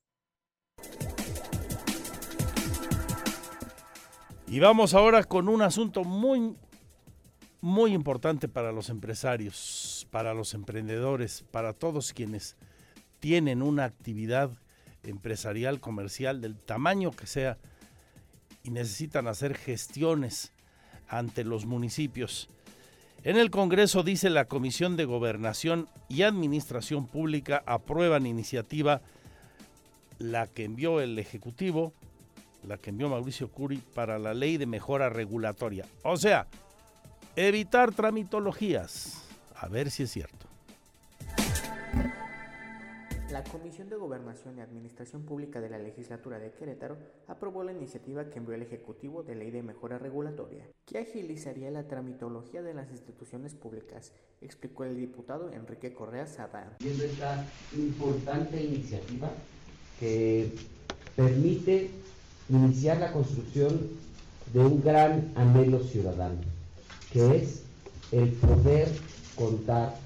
Y vamos ahora con un asunto muy, muy importante para los empresarios, para los emprendedores, para todos quienes tienen una actividad empresarial, comercial, del tamaño que sea, y necesitan hacer gestiones ante los municipios. En el Congreso dice la Comisión de Gobernación y Administración Pública aprueban iniciativa la que envió el Ejecutivo, la que envió Mauricio Curi para la ley de mejora regulatoria. O sea, evitar tramitologías. A ver si es cierto. La Comisión de Gobernación y Administración Pública de la Legislatura de Querétaro aprobó la iniciativa que envió el Ejecutivo de Ley de Mejora Regulatoria, que agilizaría la tramitología de las instituciones públicas, explicó el diputado Enrique Correa Sadán. Viendo esta importante iniciativa que permite iniciar la construcción de un gran anhelo ciudadano, que es el poder contar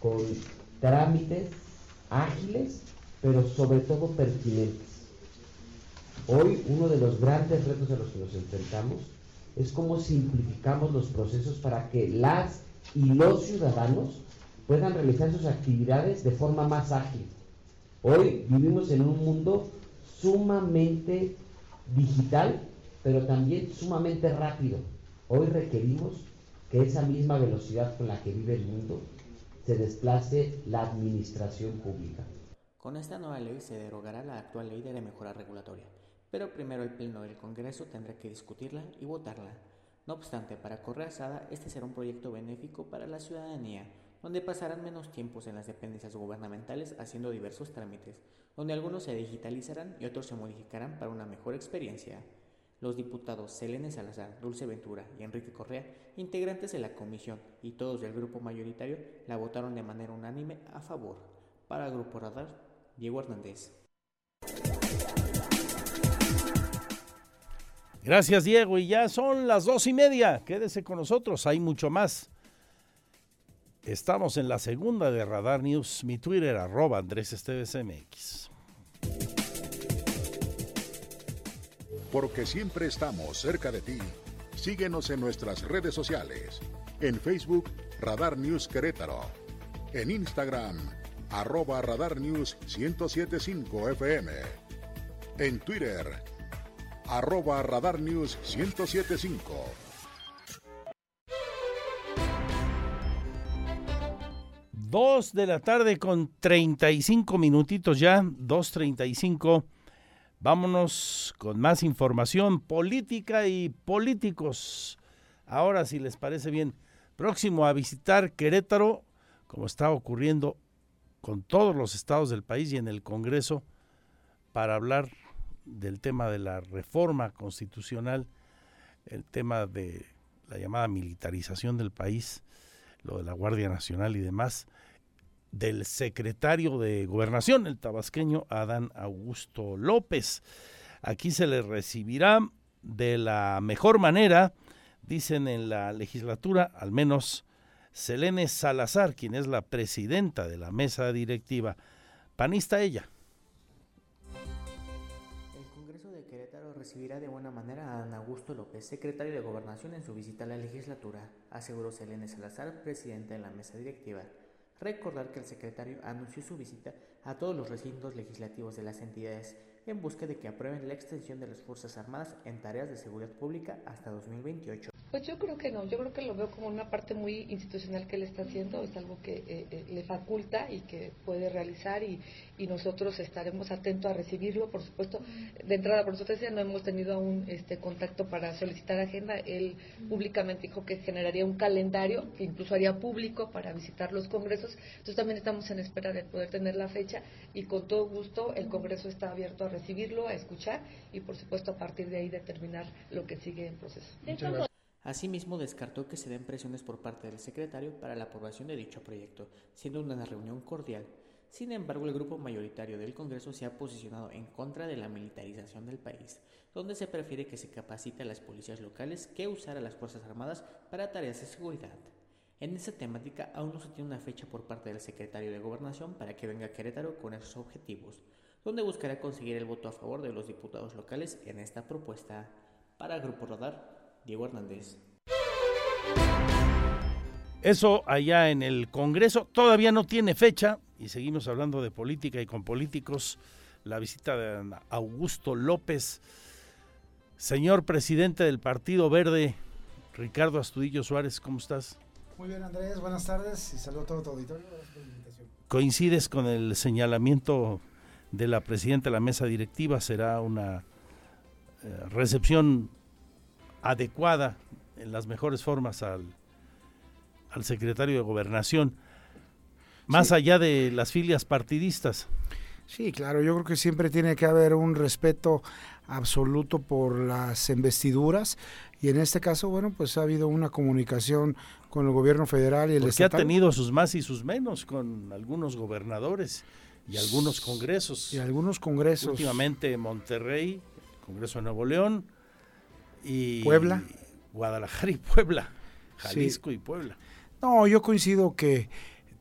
con trámites ágiles, pero sobre todo pertinentes. Hoy uno de los grandes retos a los que nos enfrentamos es cómo simplificamos los procesos para que las y los ciudadanos puedan realizar sus actividades de forma más ágil. Hoy vivimos en un mundo sumamente digital, pero también sumamente rápido. Hoy requerimos que esa misma velocidad con la que vive el mundo se desplace la administración pública. Con esta nueva ley se derogará la actual ley de la mejora regulatoria, pero primero el Pleno del Congreso tendrá que discutirla y votarla. No obstante, para Correazada, este será un proyecto benéfico para la ciudadanía, donde pasarán menos tiempos en las dependencias gubernamentales haciendo diversos trámites, donde algunos se digitalizarán y otros se modificarán para una mejor experiencia. Los diputados Selene Salazar, Dulce Ventura y Enrique Correa, integrantes de la comisión y todos del grupo mayoritario, la votaron de manera unánime a favor. Para Grupo Radar, Diego Hernández. Gracias, Diego. Y ya son las dos y media. Quédese con nosotros, hay mucho más. Estamos en la segunda de Radar News. Mi Twitter, arroba Andrés Esteves MX. Porque siempre estamos cerca de ti. Síguenos en nuestras redes sociales. En Facebook, Radar News Querétaro. En Instagram, arroba Radar News 1075 FM. En Twitter, arroba Radar News 1075. Dos de la tarde con 35 minutitos ya, 2.35. Vámonos con más información política y políticos. Ahora, si les parece bien, próximo a visitar Querétaro, como está ocurriendo con todos los estados del país y en el Congreso, para hablar del tema de la reforma constitucional, el tema de la llamada militarización del país, lo de la Guardia Nacional y demás, del secretario de Gobernación, el tabasqueño Adán Augusto López. Aquí se le recibirá de la mejor manera, dicen en la legislatura, al menos Selene Salazar, quien es la presidenta de la mesa directiva. Panista ella. El Congreso de Querétaro recibirá de buena manera a Adán Augusto López, secretario de Gobernación, en su visita a la legislatura, aseguró Selene Salazar, presidenta de la mesa directiva. Recordar que el secretario anunció su visita a todos los recintos legislativos de las entidades en busca de que aprueben la extensión de las Fuerzas Armadas en tareas de seguridad pública hasta 2028. Pues yo creo que no, yo creo que lo veo como una parte muy institucional que él está haciendo, es algo que eh, eh, le faculta y que puede realizar y, y, nosotros estaremos atentos a recibirlo, por supuesto. De entrada, por supuesto, no hemos tenido aún este contacto para solicitar agenda. Él públicamente dijo que generaría un calendario que incluso haría público para visitar los congresos. Entonces también estamos en espera de poder tener la fecha y con todo gusto el Congreso está abierto a recibirlo, a escuchar y por supuesto a partir de ahí determinar lo que sigue en proceso. Asimismo, descartó que se den presiones por parte del secretario para la aprobación de dicho proyecto, siendo una reunión cordial. Sin embargo, el grupo mayoritario del Congreso se ha posicionado en contra de la militarización del país, donde se prefiere que se capacite a las policías locales que usar a las Fuerzas Armadas para tareas de seguridad. En esta temática aún no se tiene una fecha por parte del secretario de Gobernación para que venga a Querétaro con esos objetivos, donde buscará conseguir el voto a favor de los diputados locales en esta propuesta. Para Grupo Radar, Diego Hernández. Eso allá en el Congreso todavía no tiene fecha y seguimos hablando de política y con políticos. La visita de Augusto López, señor presidente del Partido Verde, Ricardo Astudillo Suárez, ¿cómo estás? Muy bien, Andrés, buenas tardes y saludo a todo tu auditorio. ¿Coincides con el señalamiento de la presidenta de la mesa directiva? ¿Será una eh, recepción adecuada en las mejores formas al, al secretario de gobernación, más allá de las filias partidistas. Sí, claro, yo creo que siempre tiene que haber un respeto absoluto por las investiduras y en este caso, bueno, pues ha habido una comunicación con el gobierno federal y el Porque ha tenido sus más y sus menos con algunos gobernadores y algunos congresos. Y algunos congresos. Últimamente Monterrey, Congreso de Nuevo León, y Puebla. Guadalajara y Puebla, Jalisco y Puebla. No, yo coincido que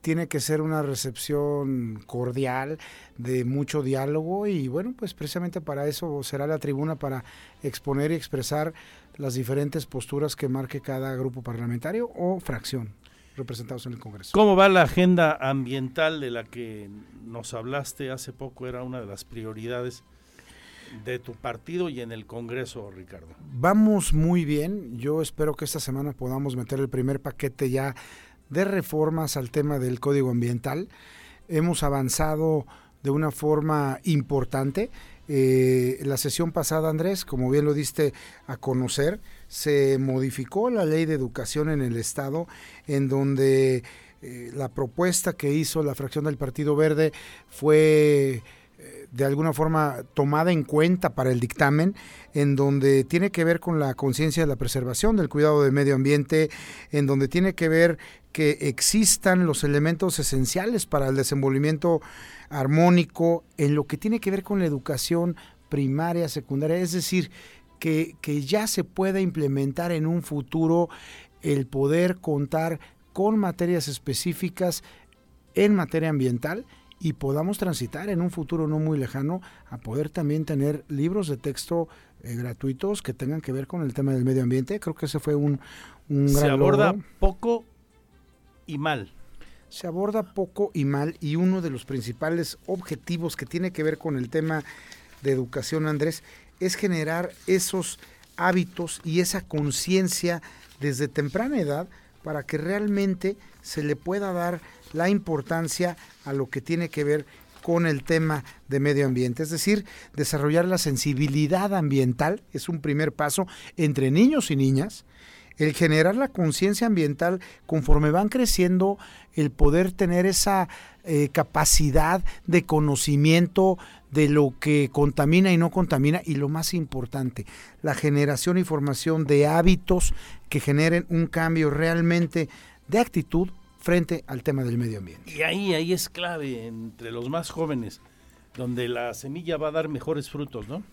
tiene que ser una recepción cordial, de mucho diálogo y bueno, pues precisamente para eso será la tribuna para exponer y expresar las diferentes posturas que marque cada grupo parlamentario o fracción representados en el Congreso. ¿Cómo va la agenda ambiental de la que nos hablaste hace poco? Era una de las prioridades de tu partido y en el Congreso, Ricardo? Vamos muy bien. Yo espero que esta semana podamos meter el primer paquete ya de reformas al tema del Código Ambiental. Hemos avanzado de una forma importante. Eh, la sesión pasada, Andrés, como bien lo diste a conocer, se modificó la ley de educación en el Estado, en donde eh, la propuesta que hizo la fracción del Partido Verde fue de alguna forma tomada en cuenta para el dictamen, en donde tiene que ver con la conciencia de la preservación del cuidado del medio ambiente, en donde tiene que ver que existan los elementos esenciales para el desenvolvimiento armónico, en lo que tiene que ver con la educación primaria, secundaria, es decir, que, que ya se pueda implementar en un futuro el poder contar con materias específicas en materia ambiental y podamos transitar en un futuro no muy lejano a poder también tener libros de texto eh, gratuitos que tengan que ver con el tema del medio ambiente. Creo que ese fue un, un Se gran aborda logro. poco y mal. Se aborda poco y mal y uno de los principales objetivos que tiene que ver con el tema de educación, Andrés, es generar esos hábitos y esa conciencia desde temprana edad para que realmente se le pueda dar la importancia a lo que tiene que ver con el tema de medio ambiente. Es decir, desarrollar la sensibilidad ambiental es un primer paso entre niños y niñas. El generar la conciencia ambiental conforme van creciendo, el poder tener esa eh, capacidad de conocimiento de lo que contamina y no contamina y lo más importante, la generación y formación de hábitos que generen un cambio realmente de actitud frente al tema del medio ambiente. Y ahí, ahí es clave entre los más jóvenes, donde la semilla va a dar mejores frutos, ¿no?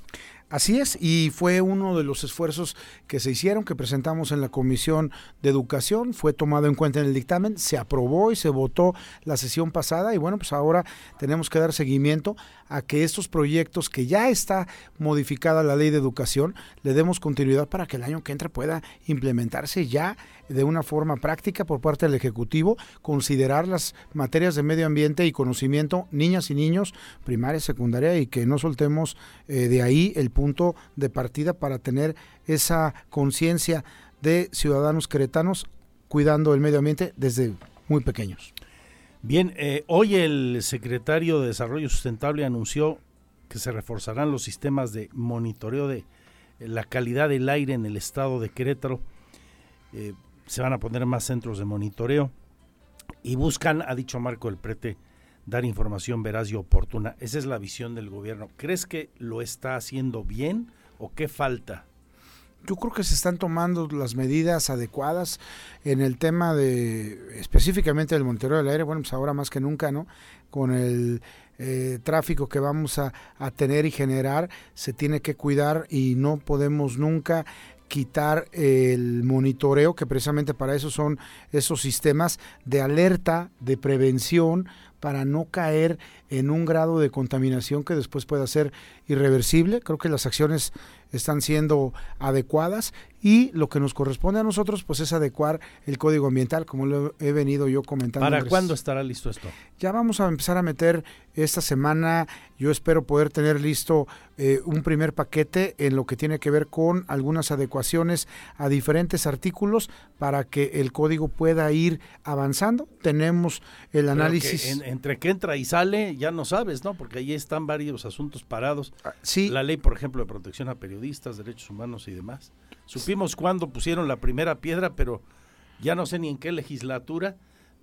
Así es, y fue uno de los esfuerzos que se hicieron, que presentamos en la Comisión de Educación, fue tomado en cuenta en el dictamen, se aprobó y se votó la sesión pasada, y bueno, pues ahora tenemos que dar seguimiento a que estos proyectos que ya está modificada la ley de educación, le demos continuidad para que el año que entra pueda implementarse ya de una forma práctica por parte del Ejecutivo, considerar las materias de medio ambiente y conocimiento, niñas y niños, primaria, secundaria, y que no soltemos eh, de ahí el punto de partida para tener esa conciencia de ciudadanos queretanos cuidando el medio ambiente desde muy pequeños. Bien, eh, hoy el secretario de Desarrollo Sustentable anunció que se reforzarán los sistemas de monitoreo de la calidad del aire en el estado de Querétaro. Eh, se van a poner más centros de monitoreo y buscan, ha dicho Marco el Prete, dar información veraz y oportuna. Esa es la visión del gobierno. ¿Crees que lo está haciendo bien o qué falta? Yo creo que se están tomando las medidas adecuadas en el tema de específicamente del monitoreo del aire, bueno, pues ahora más que nunca, ¿no? Con el eh, tráfico que vamos a, a tener y generar, se tiene que cuidar y no podemos nunca quitar el monitoreo, que precisamente para eso son esos sistemas de alerta, de prevención, para no caer en un grado de contaminación que después pueda ser irreversible. Creo que las acciones están siendo adecuadas y lo que nos corresponde a nosotros pues es adecuar el código ambiental como lo he venido yo comentando. ¿Para Andrés. cuándo estará listo esto? Ya vamos a empezar a meter esta semana, yo espero poder tener listo eh, un primer paquete en lo que tiene que ver con algunas adecuaciones a diferentes artículos para que el código pueda ir avanzando. Tenemos el análisis. que en- entre que entra y sale, ya no sabes, ¿no? Porque ahí están varios asuntos parados. sí. La ley, por ejemplo, de protección a periodistas, derechos humanos y demás. Supimos cuándo pusieron la primera piedra, pero ya no sé ni en qué legislatura,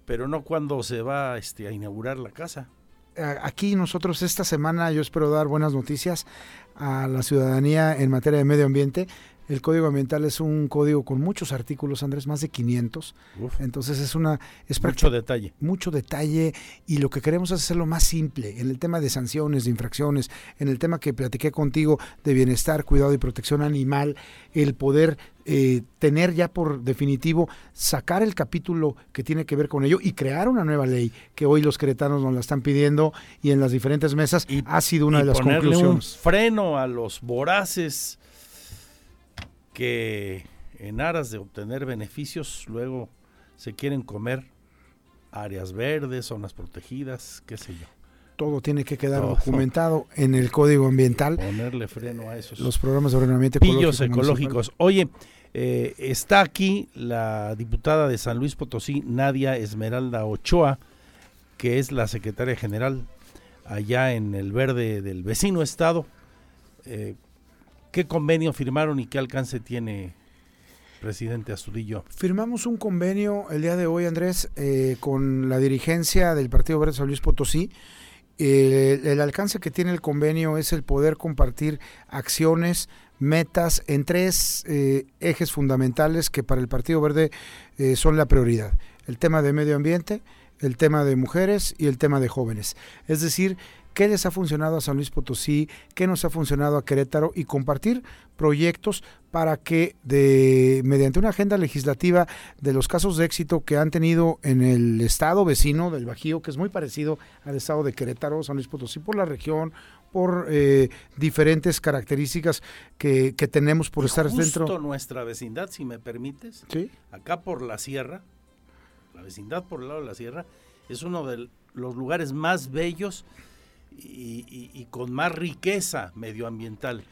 pero no cuándo se va este, a inaugurar la casa. a- aquí nosotros esta semana yo espero dar buenas noticias a la ciudadanía en materia de medio ambiente. El código ambiental es un código con muchos artículos, Andrés, más de 500. Entonces es una es Mucho detalle. mucho detalle y lo que queremos es hacerlo más simple en el tema de sanciones, de infracciones, en el tema que platiqué contigo de bienestar, cuidado y protección animal, el poder eh, tener ya por definitivo, sacar el capítulo que tiene que ver con ello y crear una nueva ley que hoy los queretanos nos la están pidiendo y en las diferentes mesas ha sido una y de las ponerle conclusiones. un freno a los voraces que en aras de obtener beneficios luego se quieren comer áreas verdes, zonas protegidas, qué sé yo. Todo tiene que quedar Todo. documentado en el código ambiental. Ponerle freno a esos Los programas de ordenamiento pillos ecológico ecológicos. Oye, eh, está aquí la diputada de San Luis Potosí, Nadia Esmeralda Ochoa, que es la secretaria general allá en el verde del vecino estado. Eh, ¿Qué convenio firmaron y qué alcance tiene, presidente Astudillo? Firmamos un convenio el día de hoy, Andrés, eh, con la dirigencia del Partido Verde San Luis Potosí. Eh, el alcance que tiene el convenio es el poder compartir acciones, metas en tres eh, ejes fundamentales que para el Partido Verde son la prioridad. El tema de medio ambiente, el tema de mujeres y el tema de jóvenes. Es decir, qué les ha funcionado a San Luis Potosí, qué nos ha funcionado a Querétaro y compartir proyectos para que de mediante una agenda legislativa de los casos de éxito que han tenido en el estado vecino del Bajío, que es muy parecido al estado de Querétaro, San Luis Potosí, por la región, por eh, diferentes características que, que tenemos por estar Justo dentro. nuestra vecindad, si me permites. Sí. Acá por la sierra, la vecindad por el lado de la sierra, es uno de los lugares más bellos y, y- y con más riqueza medioambiental.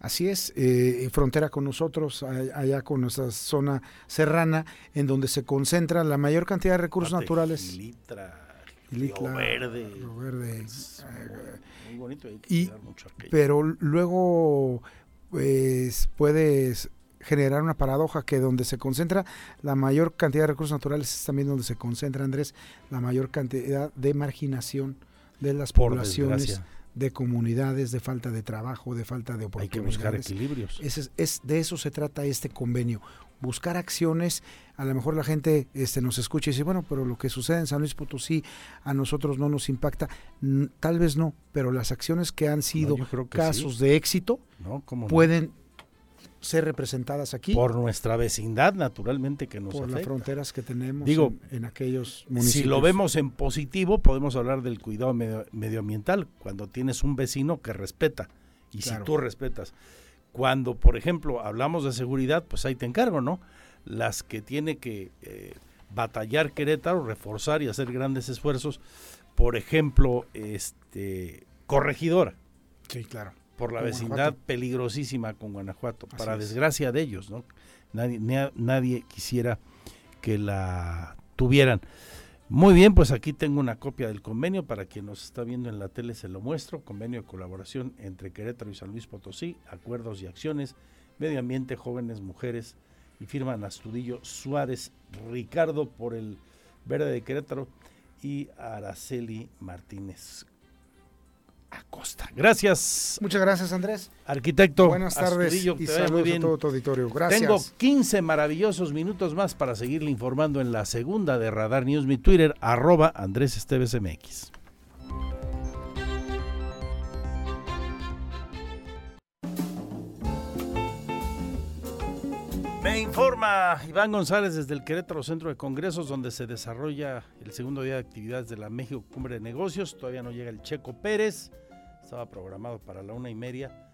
Así es, eh, frontera con nosotros, allá con nuestra zona serrana, en donde se concentra la mayor cantidad de recursos naturales. Gilitra, Gilitla, Verde. Verde. Es muy, muy bonito, hay que Y, mucho aquello. pero luego pues, puedes generar una paradoja que donde se concentra la mayor cantidad de recursos naturales es también donde se concentra, Andrés, la mayor cantidad de marginación de las Por poblaciones, desgracia. de comunidades, de falta de trabajo, de falta de Hay oportunidades. que buscar equilibrios. Es, es- de eso se trata este convenio, buscar acciones. A lo mejor la gente este, nos escucha y dice, bueno, pero lo que sucede en San Luis Potosí a nosotros no nos impacta. Tal vez no, pero las acciones que han sido casos sí. de éxito No, ¿cómo no? pueden ser representadas aquí Por nuestra vecindad, naturalmente, que nos por las fronteras que tenemos Digo, en, en aquellos municipios. Si lo vemos en positivo, podemos hablar del cuidado medio- medioambiental, cuando tienes un vecino que respeta y Claro. si tú respetas. Cuando, por ejemplo, hablamos de seguridad, pues ahí te encargo, ¿no? Las que tiene que eh, batallar Querétaro, reforzar y hacer grandes esfuerzos, por ejemplo, este Corregidora, Sí, claro. Por la vecindad peligrosísima con Guanajuato, Así para es. desgracia de ellos, ¿no? Nadie, na- nadie quisiera que la tuvieran. Muy bien, pues aquí tengo una copia del convenio para quien nos está viendo en la tele se lo muestro, convenio de colaboración entre Querétaro y San Luis Potosí, acuerdos y acciones, medio ambiente, jóvenes, mujeres y firman Astudillo Suárez Ricardo por el Verde de Querétaro y Araceli Martínez Acosta. Gracias. Muchas gracias, Andrés. Arquitecto. Buenas tardes Astudillo, y vaya muy saludos a bien. todo tu auditorio. Gracias. Tengo 15 maravillosos minutos más para seguirle informando en la segunda de Radar News, mi Twitter, arroba Andrés Esteves MX. Informa Iván González desde el Querétaro Centro de Congresos, donde se desarrolla el segundo día de actividades de la México Cumbre de Negocios. Todavía no llega el Checo Pérez, estaba programado para la una y media.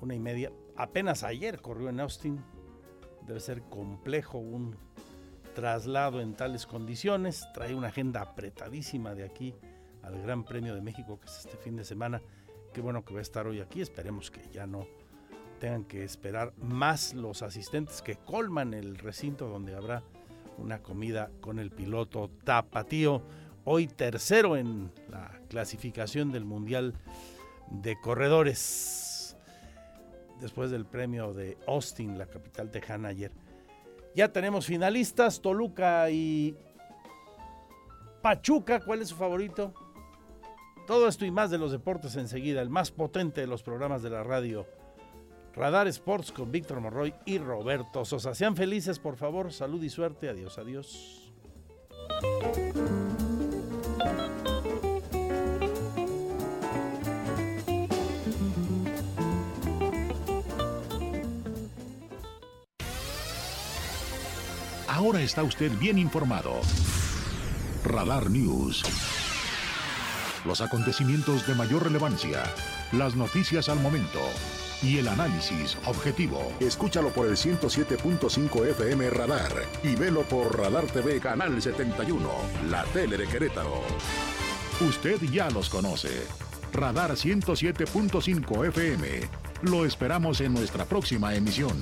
Una y media. Apenas ayer corrió en Austin. Debe ser complejo un traslado en tales condiciones. Trae una agenda apretadísima de aquí al Gran Premio de México, que es este fin de semana. Qué bueno que va a estar hoy aquí. Esperemos que ya no tengan que esperar más los asistentes que colman el recinto donde habrá una comida con el piloto Tapatío, hoy tercero en la clasificación del Mundial de Corredores, después del premio de Austin, la capital tejana ayer. Ya tenemos finalistas, Toluca y Pachuca, ¿cuál es su favorito? Todo esto y más de los deportes enseguida, el más potente de los programas de la radio. Radar Sports con Víctor Morroy y Roberto Sosa. Sean felices, por favor. Salud y suerte. Adiós, adiós. Ahora está usted bien informado. Radar News. Los acontecimientos de mayor relevancia, las noticias al momento y el análisis objetivo. Escúchalo por el 107.5 FM Radar y velo por Radar TV Canal 71, la tele de Querétaro. Usted ya los conoce. Radar 107.5 FM. Lo esperamos en nuestra próxima emisión.